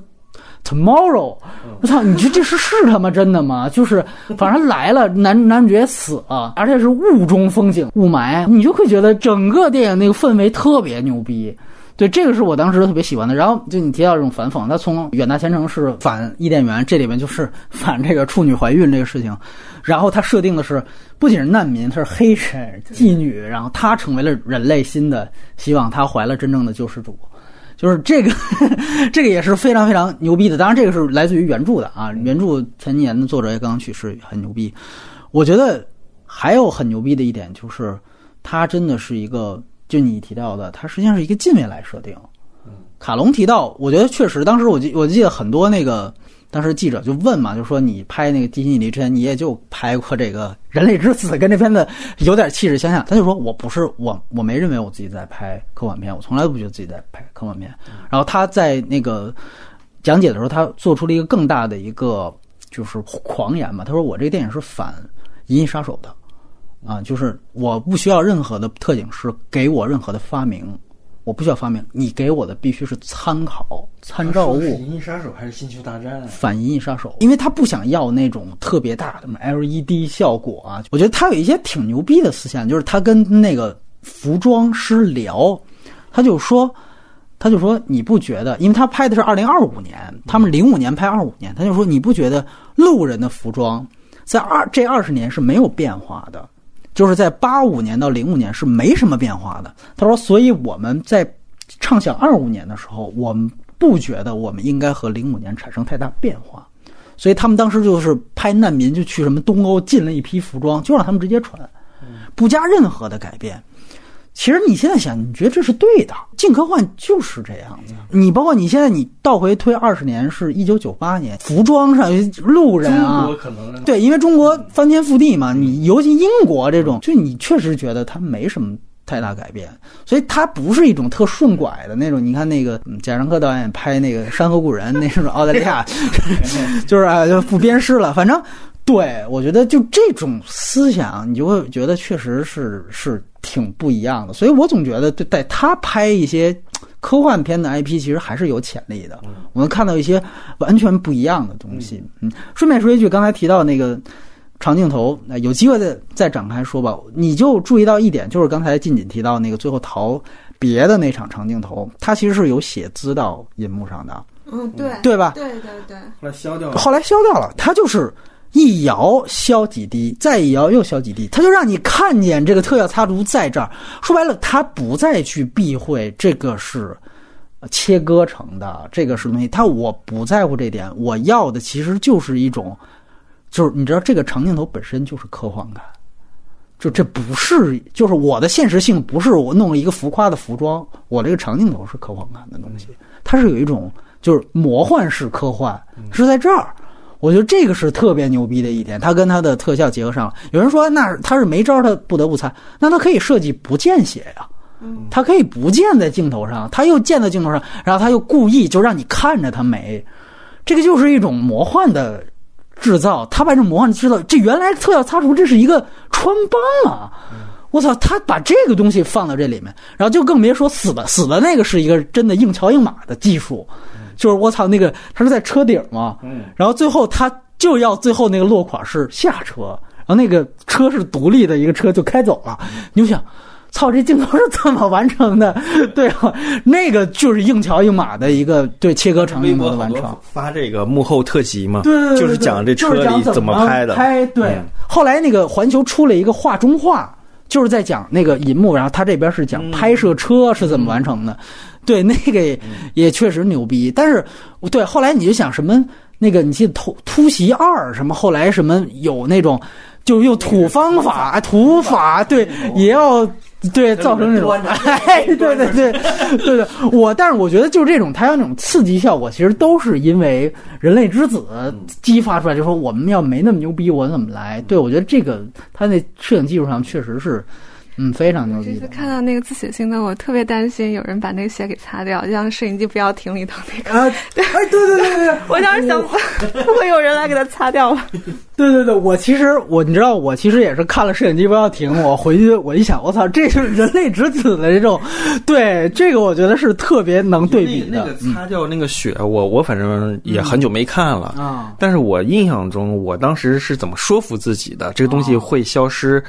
tomorrow，我操，你这这是是他妈真的吗？就是反正来了，男男主角死了，而且是雾中风景，雾霾，你就会觉得整个电影那个氛围特别牛逼。对，这个是我当时特别喜欢的。然后就你提到这种反讽，他从远大前程是反伊甸园，这里面就是 反这个处女怀孕这个事情。然后他设定的是，不仅是难民，他是黑人妓女，然后他成为了人类新的希望，他怀了真正的救世主。就是这个，这个也是非常非常牛逼的。当然，这个是来自于原著的啊，原著前几年的作者也刚刚去世，很牛逼。我觉得还有很牛逼的一点就是，它真的是一个。就你提到的，它实际上是一个近未来设定。卡隆提到，我觉得确实，当时我记我记得很多那个当时记者就问嘛，就说你拍那个《地心引力》之前，你也就拍过这个《人类之子》，跟这片子有点气质相像。他就说我不是我，我没认为我自己在拍科幻片，我从来都不觉得自己在拍科幻片。然后他在那个讲解的时候，他做出了一个更大的一个就是狂言嘛，他说我这个电影是反《银翼杀手》的。啊，就是我不需要任何的特警师给我任何的发明，我不需要发明，你给我的必须是参考参照物。银翼杀手还是星球大战？反银翼杀手，因为他不想要那种特别大的 LED 效果啊。我觉得他有一些挺牛逼的思想，就是他跟那个服装师聊，他就说，他就说你不觉得？因为他拍的是二零二五年，他们零五年拍二五年，他就说你不觉得路人的服装在二这二十年是没有变化的？就是在八五年到零五年是没什么变化的。他说，所以我们在畅想二五年的时候，我们不觉得我们应该和零五年产生太大变化。所以他们当时就是派难民，就去什么东欧进了一批服装，就让他们直接穿，不加任何的改变。其实你现在想，你觉得这是对的，近科幻就是这样子。你包括你现在你倒回推二十年，是一九九八年，服装上路人啊，可能对，因为中国翻天覆地嘛，你尤其英国这种，就你确实觉得它没什么太大改变，所以它不是一种特顺拐的那种。你看那个贾樟柯导演拍那个《山河故人》，那是澳大利亚，就是啊，就不鞭尸了，反正。对，我觉得就这种思想，你就会觉得确实是是挺不一样的。所以我总觉得，对，带他拍一些科幻片的 IP，其实还是有潜力的。我们看到一些完全不一样的东西。嗯，顺便说一句，刚才提到那个长镜头，那有机会再再展开说吧。你就注意到一点，就是刚才近锦提到那个最后逃别的那场长镜头，它其实是有写字到银幕上的。嗯，对，对吧？对对对。后来消掉了。后来消掉了，它就是。一摇消几滴，再一摇又消几滴，他就让你看见这个特效插图在这儿。说白了，他不再去避讳这个是切割成的，这个是东西。他我不在乎这点，我要的其实就是一种，就是你知道，这个长镜头本身就是科幻感，就这不是，就是我的现实性不是我弄了一个浮夸的服装，我这个长镜头是科幻感的东西，它是有一种就是魔幻式科幻，是在这儿。我觉得这个是特别牛逼的一点，它跟它的特效结合上了。有人说那他是没招，他不得不参，那他可以设计不见血呀，他可以不见在镜头上，他又见在镜头上，然后他又故意就让你看着他没，这个就是一种魔幻的制造。他把这魔幻制造，这原来特效擦除这是一个穿帮啊！我操，他把这个东西放到这里面，然后就更别说死的死的那个是一个真的硬桥硬马的技术。就是我操，那个他是在车顶嘛，然后最后他就要最后那个落款是下车，然后那个车是独立的一个车就开走了。你就想，操，这镜头是怎么完成的？对啊，那个就是硬桥硬马的一个对切割成镜头的完成。发这个幕后特辑嘛，对对对，就是讲这车里怎么拍的。拍对，后来那个环球出了一个画中画，就是在讲那个银幕，然后他这边是讲拍摄车是怎么完成的。对，那个也确实牛逼，但是对后来你就想什么那个，你记得突突袭二什么？后来什么有那种就用土方法、土法，对，也要对造成这种，哎，对对对对对，我但是我觉得就是这种，它有那种刺激效果，其实都是因为人类之子激发出来，就说我们要没那么牛逼，我怎么来？对我觉得这个它那摄影技术上确实是。嗯，非常牛逼。这次看到那个自写信的，我特别担心有人把那个血给擦掉，就像摄影机不要停里头那个。啊，对，哎，对对对对，我当时想，不 会有人来给他擦掉吧？对对对，我其实我你知道，我其实也是看了摄影机不要停，我回去我一想，我操，这是人类之子的这种，对这个我觉得是特别能对比的。那个擦掉那个血，我我反正也很久没看了啊，但是我印象中，我当时是怎么说服自己的，这个东西会消失。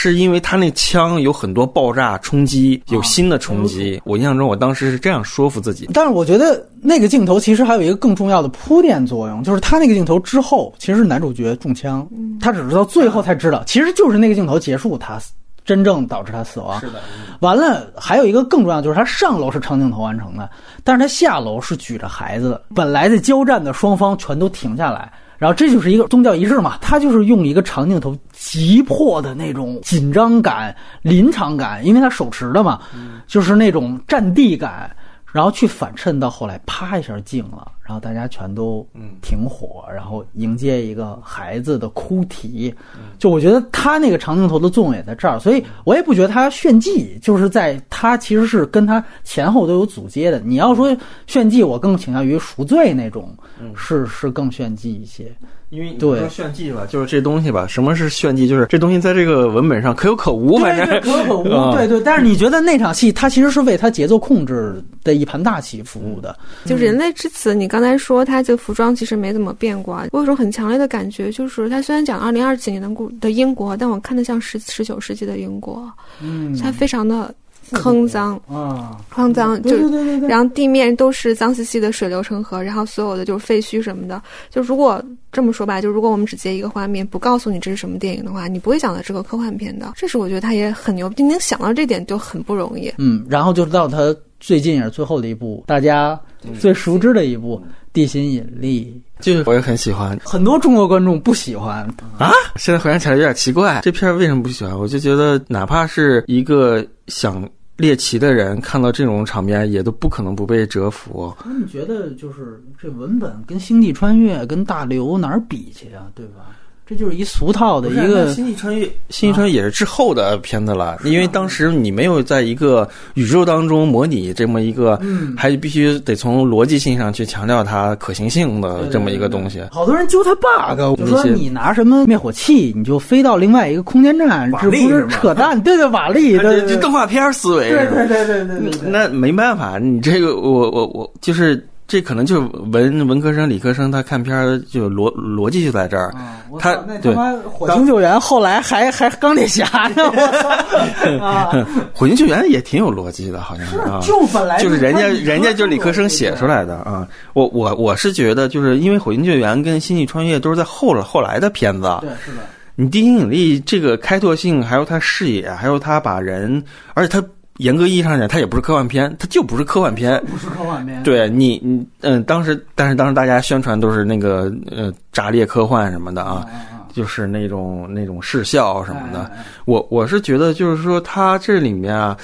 是因为他那枪有很多爆炸冲击，有新的冲击。我印象中，我当时是这样说服自己。但是我觉得那个镜头其实还有一个更重要的铺垫作用，就是他那个镜头之后，其实是男主角中枪，他只是到最后才知道，其实就是那个镜头结束，他真正导致他死亡。是的。完了，还有一个更重要，就是他上楼是长镜头完成的，但是他下楼是举着孩子的。本来在交战的双方全都停下来。然后这就是一个宗教仪式嘛，他就是用一个长镜头急迫的那种紧张感、临场感，因为他手持的嘛，就是那种战地感，然后去反衬到后来，啪一下静了。然后大家全都停火，然后迎接一个孩子的哭啼。就我觉得他那个长镜头的作用也在这儿，所以我也不觉得他炫技，就是在他其实是跟他前后都有组接的。你要说炫技，我更倾向于赎罪那种，是是更炫技一些。因为你说炫技吧，就是这东西吧。什么是炫技？就是这东西在这个文本上可有可无，反正可有可无。对对，但是你觉得那场戏，它其实是为它节奏控制的一盘大棋服务的。就人类之子，你刚才说它这个服装其实没怎么变过，我有种很强烈的感觉，就是它虽然讲二零二几年的故的英国，但我看的像十十九世纪的英国，嗯，它非常的。坑脏啊，肮脏，就对对对对，然后地面都是脏兮兮的水流成河，然后所有的就是废墟什么的。就如果这么说吧，就如果我们只接一个画面，不告诉你这是什么电影的话，你不会想到这个科幻片的。这是我觉得他也很牛，你能想到这点就很不容易。嗯，然后就到他最近也是最后的一部，大家最熟知的一部《地心引力》，就是我也很喜欢，很多中国观众不喜欢啊。现在回想起来有点奇怪，这片为什么不喜欢？我就觉得哪怕是一个想。猎奇的人看到这种场面，也都不可能不被折服。那你觉得，就是这文本跟《星际穿越》跟《大刘》哪儿比去啊？对吧？这就是一俗套的一个《星际穿越》，《星际穿越》也是之后的片子了，因为当时你没有在一个宇宙当中模拟这么一个，还必须得从逻辑性上去强调它可行性的这么一个东西。好多人揪它 bug，就说你拿什么灭火器，你就飞到另外一个空间站，这不是扯淡？对对，瓦力，对这动画片思维，对对对对对对。那没办法，你这个我我我就是。这可能就是文文科生、理科生，他看片儿就逻逻辑就在这儿。他对火星救援后来还还钢铁侠呢，火星救援也挺有逻辑的，好像是啊。就本来就是人家人家就是理科生写出来的啊。我我我是觉得，就是因为火星救援跟星际穿越都是在后了后来的片子。对，是的。你地心引力这个开拓性，还有他视野，还有他把人，而且他。严格意义上讲，它也不是科幻片，它就不是科幻片。不是科幻片。对你，你嗯，当时，但是当时大家宣传都是那个呃，炸裂科幻什么的啊，就是那种那种视效什么的。我我是觉得，就是说，它这里面啊。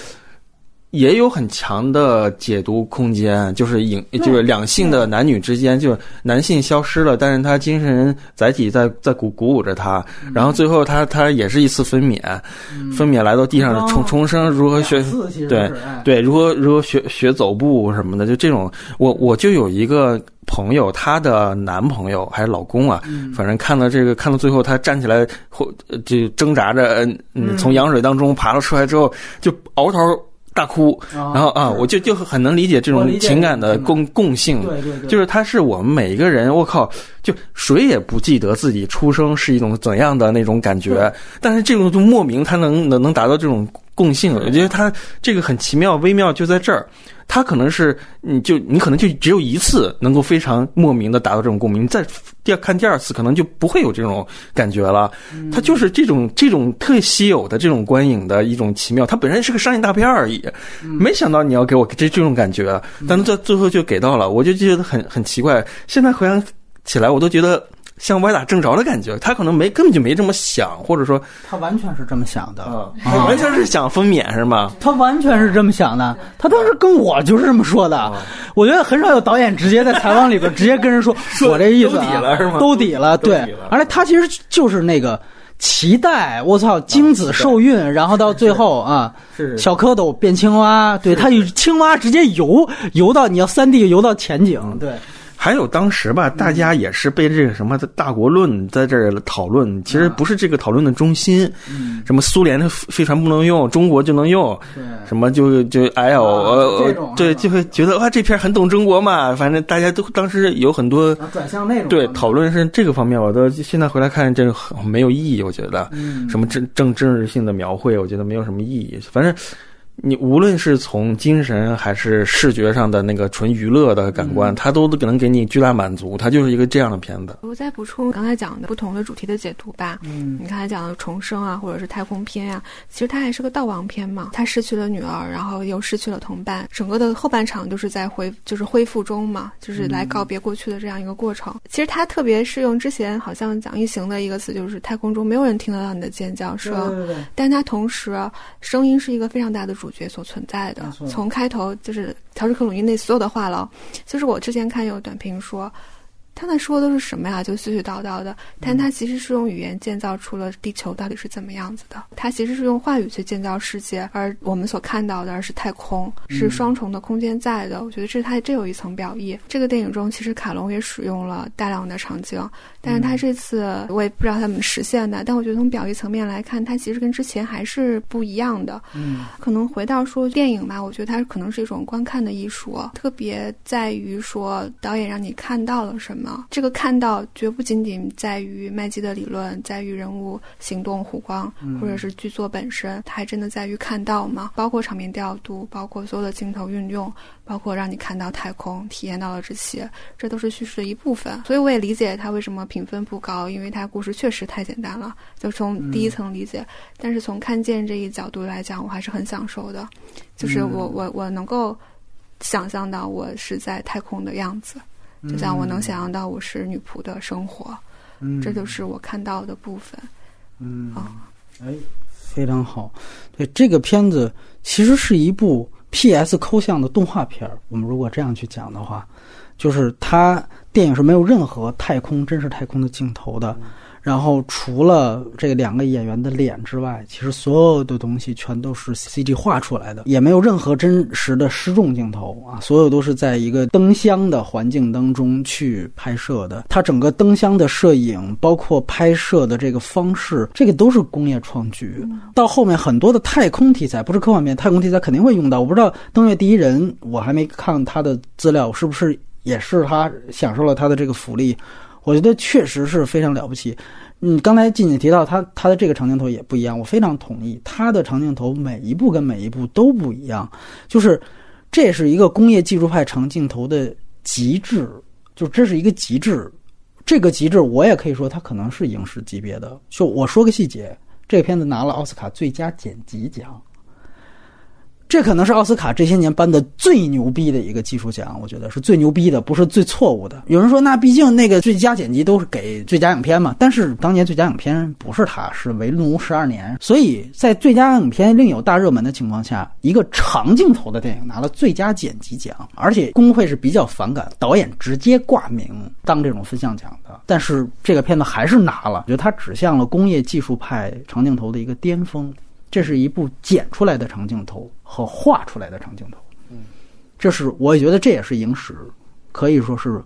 也有很强的解读空间，就是影，就是两性的男女之间，就是男性消失了，但是他精神载体在在鼓鼓舞着他，然后最后他他也是一次分娩，分娩来到地上重重生，如何学对对，如何如何学学走步什么的，就这种，我我就有一个朋友，她的男朋友还是老公啊，反正看到这个看到最后，他站起来或就挣扎着，嗯，从羊水当中爬了出来之后，就嗷头。大哭，然后啊，我就就很能理解这种情感的共共性，对对对，就是他是我们每一个人，我靠，就谁也不记得自己出生是一种怎样的那种感觉，但是这种就莫名他能能能达到这种共性，我觉得他这个很奇妙微妙就在这儿。他可能是，你就你可能就只有一次能够非常莫名的达到这种共鸣，你再第二看第二次可能就不会有这种感觉了。它就是这种这种特稀有的这种观影的一种奇妙。它本身是个商业大片而已，没想到你要给我这这种感觉，但是在最后就给到了，我就觉得很很奇怪。现在回想起来，我都觉得。像歪打正着的感觉，他可能没根本就没这么想，或者说他完全是这么想的，完全是想分娩是吗？他完全是这么想的，他当时跟我就是这么说的。我觉得很少有导演直接在采访里边直接跟人说，我这意思都底了是吗？都抵了，对。而且他其实就是那个脐带，我操，精子受孕，然后到最后啊，是小蝌蚪变青蛙，对，他与青蛙直接游游到你要三 D 游到前景，对，还有当时吧，大家也是被这个什么的大国论在这儿讨论，其实不是这个讨论的中心。什么苏联的飞船不能用，中国就能用，什么就就哎呦，对，就会觉得哇，这片很懂中国嘛。反正大家都当时有很多转向那种对讨论是这个方面，我都现在回来看，这个很没有意义。我觉得，嗯什么政政政治性的描绘，我觉得没有什么意义。反正你无论是从精神还是视觉上的那个纯娱乐的感官，它都能给你巨大满足。它就是一个这样的片子。我再补充刚才讲的不同的主题的解读吧。嗯你刚才讲的重生啊，或者是太空片呀、其实它还是个悼亡片嘛。他失去了女儿，然后又失去了同伴，整个的后半场就是在恢，就是恢复中嘛，就是来告别过去的这样一个过程。其实它特别适用之前好像讲异形的一个词，就是太空中没有人听得到你的尖叫声，对对对，但它同时声音是一个非常大的主角所存在的。从开头就是乔治克鲁尼那所有的话痨，就是我之前看有短评说。他们说的都是什么呀？就絮絮叨叨的，但他其实是用语言建造出了地球到底是怎么样子的。他其实是用话语去建造世界，而我们所看到的而是太空，是双重的空间在的。我觉得这是他这有一层表意。这个电影中，其实卡隆也使用了大量的场景，但是他这次我也不知道他怎么实现的，但我觉得从表意层面来看，它其实跟之前还是不一样的。嗯可能回到说电影吧，我觉得它可能是一种观看的艺术，特别在于说导演让你看到了什么。这个看到绝不仅仅在于麦基的理论，在于人物行动、弧光，或者是剧作本身，它还真的在于看到吗。包括场面调度，包括所有的镜头运用，包括让你看到太空，体验到了这些，这都是叙事的一部分。所以我也理解他为什么评分不高，因为它故事确实太简单了，就从第一层理解。但是从看见这一角度来讲，我还是很享受的，就是我我我能够想象到我是在太空的样子，就像我能想象到我是女仆的生活，嗯这就是我看到的部分。嗯啊，哎，非常好。对，这个片子其实是一部 PS 抠像的动画片儿。我们如果这样去讲的话，就是它电影是没有任何太空真实太空的镜头的。然后除了这两个演员的脸之外，其实所有的东西全都是 CG 画出来的，也没有任何真实的失重镜头啊，所有都是在一个灯箱的环境当中去拍摄的。它整个灯箱的摄影，包括拍摄的这个方式，这个都是工业创举。到后面很多的太空题材，不是科幻片，太空题材肯定会用到。我不知道《登月第一人》，我还没看他的资料，是不是也是他享受了他的这个福利？我觉得确实是非常了不起。嗯，刚才静静提到他他的这个长镜头也不一样，我非常同意，他的长镜头每一步跟每一步都不一样，就是这是一个工业技术派长镜头的极致，就这是一个极致。这个极致，我也可以说它可能是影视级别的。就我说个细节，这个片子拿了奥斯卡最佳剪辑奖。这可能是奥斯卡这些年颁的最牛逼的一个技术奖，我觉得是最牛逼的，不是最错误的。有人说，那毕竟那个最佳剪辑都是给最佳影片嘛，但是当年最佳影片不是他，是《为奴十二年》，所以在最佳影片另有大热门的情况下，一个长镜头的电影拿了最佳剪辑奖，而且工会是比较反感导演直接挂名当这种分项奖的，但是这个片子还是拿了，我觉得它指向了工业技术派长镜头的一个巅峰。这是一部剪出来的长镜头和画出来的长镜头，这是我觉得这也是影史，可以说是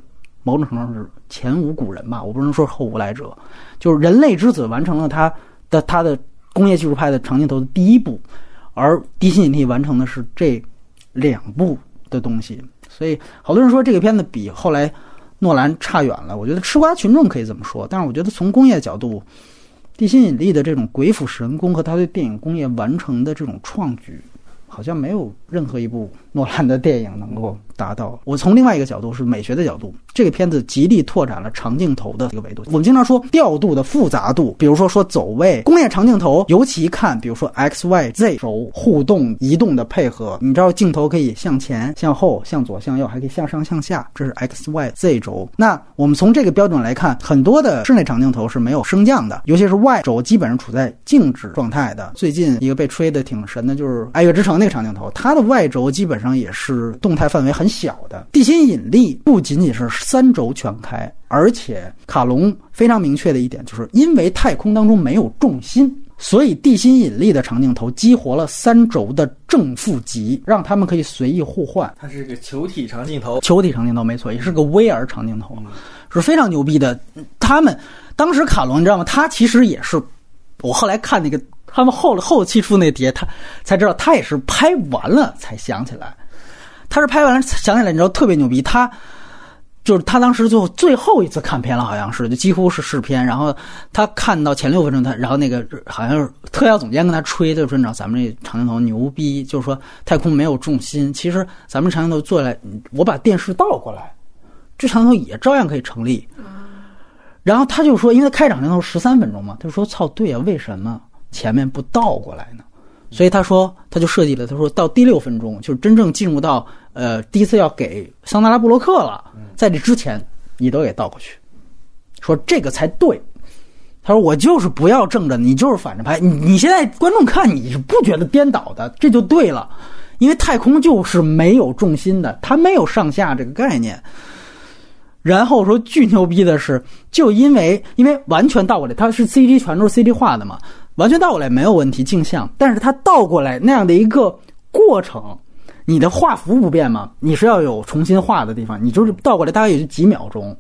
某种程度上是前无古人吧，我不能说后无来者，就是人类之子完成了他的他的工业技术派的长镜头的第一步，而地心引力完成的是这两部的东西，所以好多人说这个片子比后来诺兰差远了，我觉得吃瓜群众可以这么说，但是我觉得从工业角度。地心引力的这种鬼斧神工和他对电影工业完成的这种创举，好像没有任何一部诺兰的电影能够达到。我从另外一个角度是美学的角度，这个片子极力拓展了长镜头的一个维度。我们经常说调度的复杂度，比如说说走位，工业长镜头尤其看，比如说 X、Y、Z 轴互动移动的配合，你知道镜头可以向前、向后、向左、向右，还可以向上、向下，这是 X、Y、Z 轴。那我们从这个标准来看，很多的室内长镜头是没有升降的，尤其是 Y 轴基本上处在静止状态的。最近一个被吹的挺神的就是《爱乐之城》那个长镜头，它的 Y 轴基本上也是动态范围很小的。地心引力不仅仅是三轴全开，而且卡隆非常明确的一点就是，因为太空当中没有重心，所以地心引力的长镜头激活了三轴的正负极，让他们可以随意互换。它是个球体长镜头，球体长镜头没错，也是个 VR 长镜头，是非常牛逼的。他们当时卡隆你知道吗？他其实也是，我后来看那个他们后后期出那碟，他才知道他也是拍完了才想起来，他是拍完了想起来，你知道特别牛逼，他。就是他当时就最后一次看片了，好像是就几乎是试片。然后他看到前六分钟，他然后那个好像是特效总监跟他吹，就说：“你知道咱们这长镜头牛逼，就是说太空没有重心。其实咱们长镜头做下来，我把电视倒过来，这长镜头也照样可以成立。”然后他就说：“因为开场镜头十三分钟嘛，他就说：‘操，对呀、为什么前面不倒过来呢？’所以他说，他就设计了，他说到第六分钟，就是真正进入到呃第一次要给桑德拉布洛克了，在这之前你都给倒过去，说这个才对。他说我就是不要正着，你就是反着拍。你你现在观众看你是不觉得颠倒的，这就对了，因为太空就是没有重心的，它没有上下这个概念。然后说巨牛逼的是，就因为因为完全倒过来，它是 CG 全都是 CG 画的嘛，完全倒过来没有问题，镜像。但是它倒过来那样的一个过程，你的画幅不变嘛，你是要有重新画的地方，你就是倒过来大概也就几秒钟。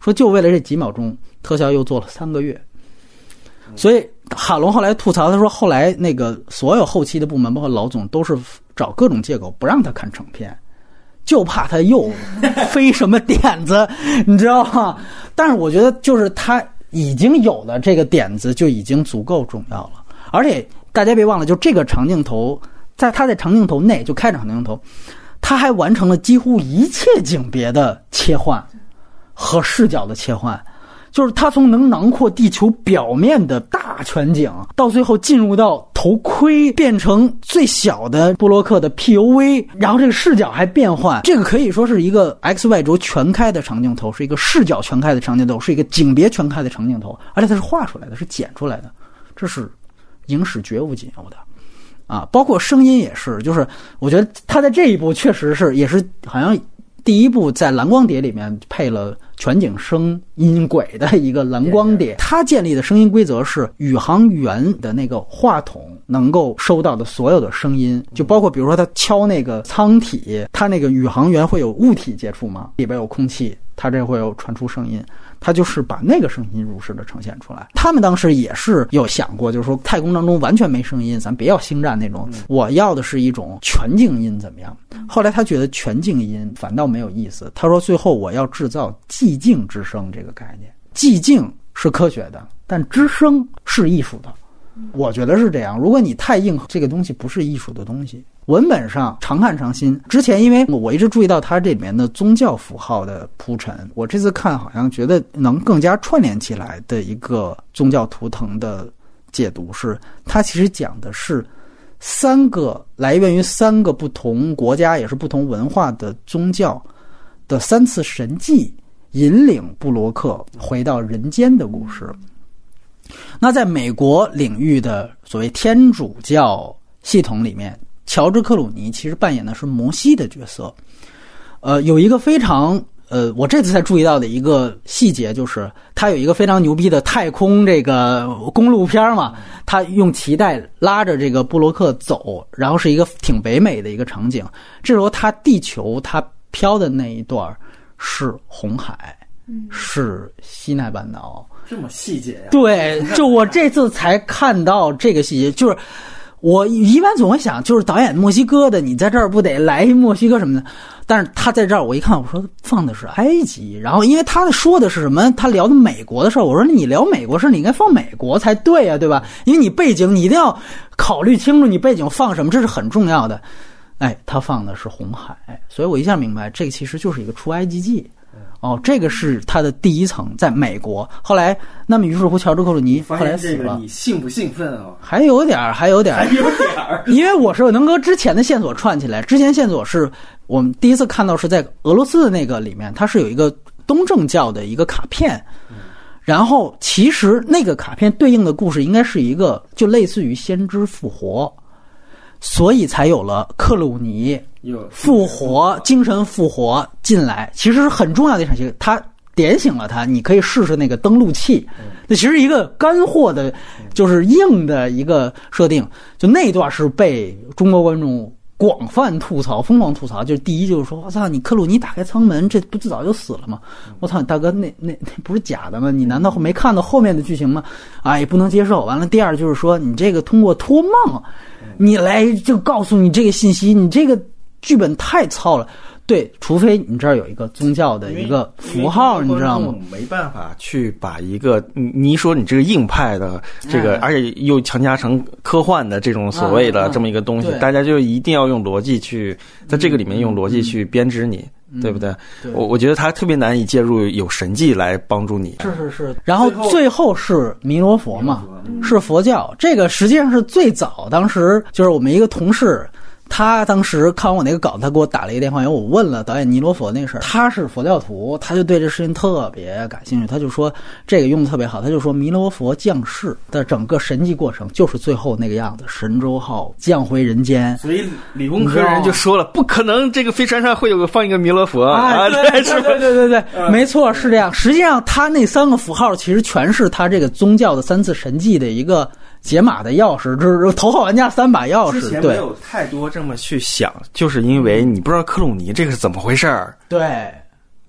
说就为了这几秒钟，特效又做了三个月。所以哈龙后来吐槽，他说后来那个所有后期的部门，包括老总，都是找各种借口不让他看成片。就怕他又飞什么点子，你知道吗？但是我觉得，就是他已经有了这个点子，就已经足够重要了。而且大家别忘了，就这个长镜头，在他在长镜头内就开场长镜头，他还完成了几乎一切景别的切换和视角的切换。就是他从能囊括地球表面的大全景，到最后进入到头盔变成最小的布洛克的 POV，然后这个视角还变换，这个可以说是一个 X Y 轴全开的长镜头，是一个视角全开的长镜头，是一个景别全开的长镜头，而且它是画出来的，是剪出来的，这是影史绝无仅有的。啊，包括声音也是，就是我觉得他在这一部确实是也是好像第一部在蓝光碟里面配了全景声音轨的一个蓝光碟，它建立的声音规则是宇航员的那个话筒能够收到的所有的声音，就包括比如说他敲那个舱体，它那个宇航员会有物体接触吗，里边有空气，它这会有传出声音。他就是把那个声音如实的呈现出来。他们当时也是有想过，就是说太空当中完全没声音，咱别要星战那种，我要的是一种全静音，怎么样？后来他觉得全静音反倒没有意思，他说最后我要制造寂静之声这个概念，寂静是科学的，但之声是艺术的。我觉得是这样。如果你太硬，这个东西不是艺术的东西。文本上常看常新。之前因为我一直注意到它这里面的宗教符号的铺陈，我这次看好像觉得能更加串联起来的一个宗教图腾的解读是，它其实讲的是三个来源于三个不同国家也是不同文化的宗教的三次神迹，引领布罗克回到人间的故事。那在美国领域的所谓天主教系统里面，乔治·克鲁尼其实扮演的是摩西的角色。呃，有一个非常呃，我这次才注意到的一个细节，就是他有一个非常牛逼的太空这个公路片嘛，他用脐带拉着这个布洛克走，然后是一个挺北美的一个场景。这时候他地球他飘的那一段是红海，是西奈半岛。这么细节呀、对，就我这次才看到这个细节，就是我一般总会想，就是导演墨西哥的，你在这儿不得来一墨西哥什么的？但是他在这儿，我一看，我说放的是埃及，然后因为他说的是什么？他聊的美国的事儿，我说你聊美国事儿，你应该放美国才对呀、对吧？因为你背景你一定要考虑清楚，你背景放什么，这是很重要的。哎，他放的是红海，所以我一下明白，这个其实就是一个出埃及记。哦，这个是他的第一层，在美国。后来，那么于是乎，乔治·克鲁尼后来死了，现这个你兴不兴奋啊？还有点儿，还有点儿，有点儿。因为我是能跟之前的线索串起来。之前线索是我们第一次看到是在俄罗斯的那个里面，它是有一个东正教的一个卡片，然后其实那个卡片对应的故事应该是一个就类似于先知复活，所以才有了克鲁尼有复活、精神复活进来，其实是很重要的一场戏。他点醒了他，你可以试试那个登陆器。那其实一个干货的，就是硬的一个设定。就那段是被中国观众广泛吐槽、疯狂吐槽。就是第一就是说，我操，你克鲁尼打开舱门，这不早就死了吗？我操，大哥，那那那不是假的吗？你难道没看到后面的剧情吗？啊，也不能接受。完了，第二就是说，你这个通过托梦，你来就告诉你这个信息，你这个剧本太糙了。对，除非你这儿有一个宗教的一个符号，你知道吗？？没办法去把一个你你一说你这个硬派的这个，哎而且又强加成科幻的这种所谓的这么一个东西，大家就一定要用逻辑去在这个里面用逻辑去编织你，对不对？对我我觉得他特别难以介入有神迹来帮助你。是是是，然后最后是弥罗佛嘛，是佛教。这个实际上是最早，当时就是我们一个同事。他当时看完我那个稿子，他给我打了一个电话，因为我问了导演尼罗佛那个事儿，他是佛教徒，他就对这事情特别感兴趣，他就说这个用的特别好，他就说弥罗佛降世的整个神迹过程就是最后那个样子，神舟号降回人间，所以理工科人就说了，不可能，这个飞船上会有个放一个弥勒佛啊，哎对？对对对对，没错，是这样。实际上，他那三个符号其实全是他这个宗教的三次神迹的一个解码的钥匙，就是头号玩家三把钥匙。之前没有太多这么去想，就是因为你不知道克鲁尼这个是怎么回事儿对，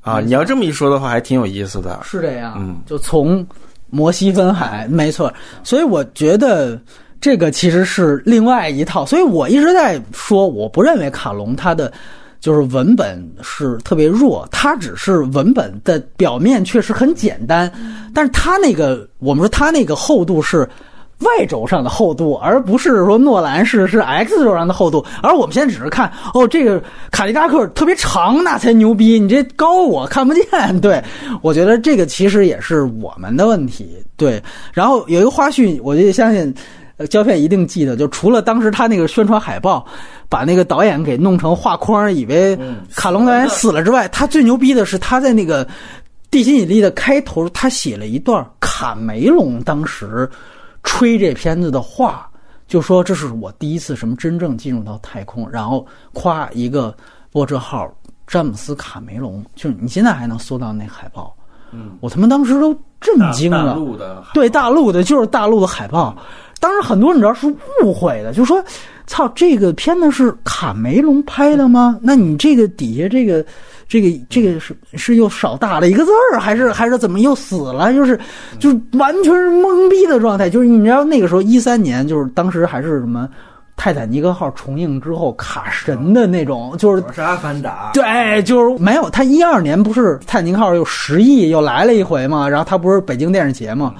啊。你要这么一说的话，还挺有意思的。是这样。嗯就从摩西分海，没错。所以我觉得这个其实是另外一套。所以我一直在说，我不认为卡隆他的。就是文本是特别弱，他只是文本的表面确实很简单，但是他那个我们说他那个厚度是 Y 轴上的厚度，而不是说诺兰是是 X 轴上的厚度。而我们现在只是看哦，这个卡迪拉克特别长，那才牛逼。你这高我看不见。对我觉得这个其实也是我们的问题。对，然后有一个花絮，我就相信。呃，胶片一定记得，就除了当时他那个宣传海报，把那个导演给弄成画框，以为卡隆导演死了之外，他最牛逼的是他在那个《地心引力》的开头，他写了一段卡梅隆当时吹这片子的话，就说这是我第一次什么真正进入到太空，然后夸一个波折号詹姆斯卡梅隆，就是你现在还能搜到那海报，嗯，我他妈当时都震惊大了。陆的对大陆的，就是大陆的海报。当时很多人知道是误会的，就说：“操，这个片子是卡梅隆拍的吗？那你这个底下这个、这个、这个是是又少打了一个字儿，还是还是怎么又死了？就是就是完全是懵逼的状态。就是你知道那个时候一三年，就是当时还是什么泰坦尼克号重映之后卡神的那种，就是我是阿凡达，对，就是没有。他一二年不是泰坦尼克号又十亿又来了一回嘛，然后他不是北京电视节嘛，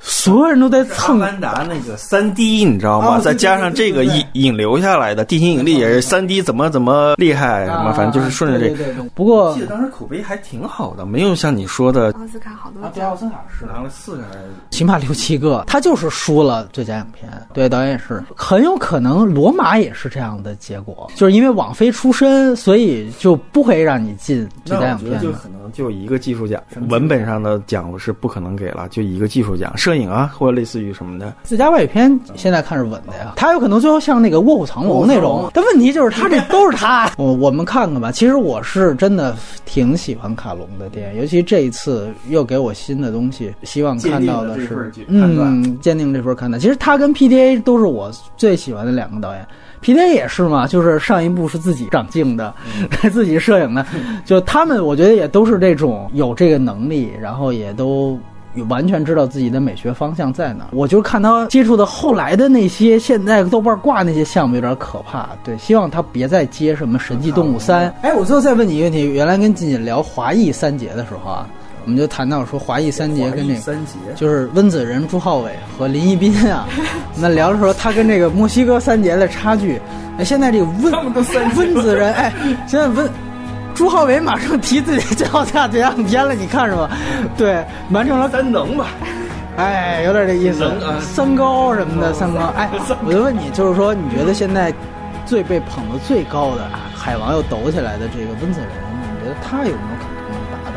所有人都在阿蹭。凡达那个三 D，你知道吗？再加上这个引引流下来的地心引力也是三 D，怎么怎么厉害，什么反正就是顺着这不过记得当时口碑还挺好的，没有像你说的奥斯卡好多奥，斯卡是拿了四个还是起码六七个，他就是输了最佳影片。对，导演也是，很有可能罗马也是这样的结果，就是因为网飞出身，所以就不会让你进最佳那我觉得影片。就可能就一个技术奖，文本上的奖我是不可能给了，就一个技术奖，摄影啊或者类似于什么的。自家外语片现在看是稳的呀，他有可能最后像那个《卧虎藏龙》那种，但问题就是他这都是他。我我们看看吧，其实我是真的挺喜欢卡隆的电影，尤其这一次又给我新的东西，希望看到的是嗯，坚定这份看待。其实他跟 PDA 都是我最喜欢的两个导演。PDA 也是嘛，就是上一部是自己长镜的，自己摄影的，就他们我觉得也都是这种有这个能力，然后也都完全知道自己的美学方向在哪儿。我就看他接触的后来的那些，现在豆瓣挂那些项目有点可怕。对，希望他别再接什么《神迹动物三》。哎，我最后再问你一个问题：原来跟静静聊华裔三杰的时候啊，我们就谈到说华裔三杰跟那个。三杰就是温子仁、朱浩伟和林一斌啊，那聊的时候，他跟这个墨西哥三杰的差距。哎，现在这个温温子仁，哎，现在温朱浩伟马上提自己最好下最佳影片了，你看是吧？对，完成了三能吧？哎，有点这意思能啊，三高什么的，三高。哎，我就问你，就是说，你觉得现在最被捧得最高的啊，海王又抖起来的这个温子仁，你觉得他有没有可能能达到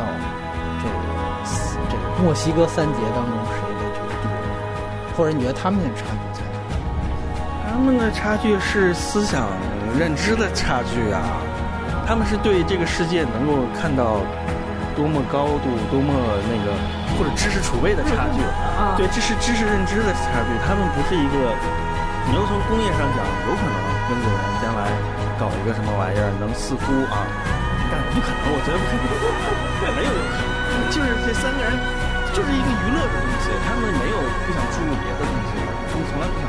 这个这个墨西哥三杰当中谁的这个地位？或者你觉得他们的差距在哪？他们的差距是思想认知的差距啊，他们是对这个世界能够看到多么高度、多么那个或者知识储备的差距，啊对，这是知识认知的差距。他们不是一个，你要从工业上讲，有可能温子仁将来搞一个什么玩意儿，能似乎啊，但不可能，我觉得不可能，没有。就是这三个人，就是一个娱乐的东西，他们没有不想注入别的东西，他们从来不想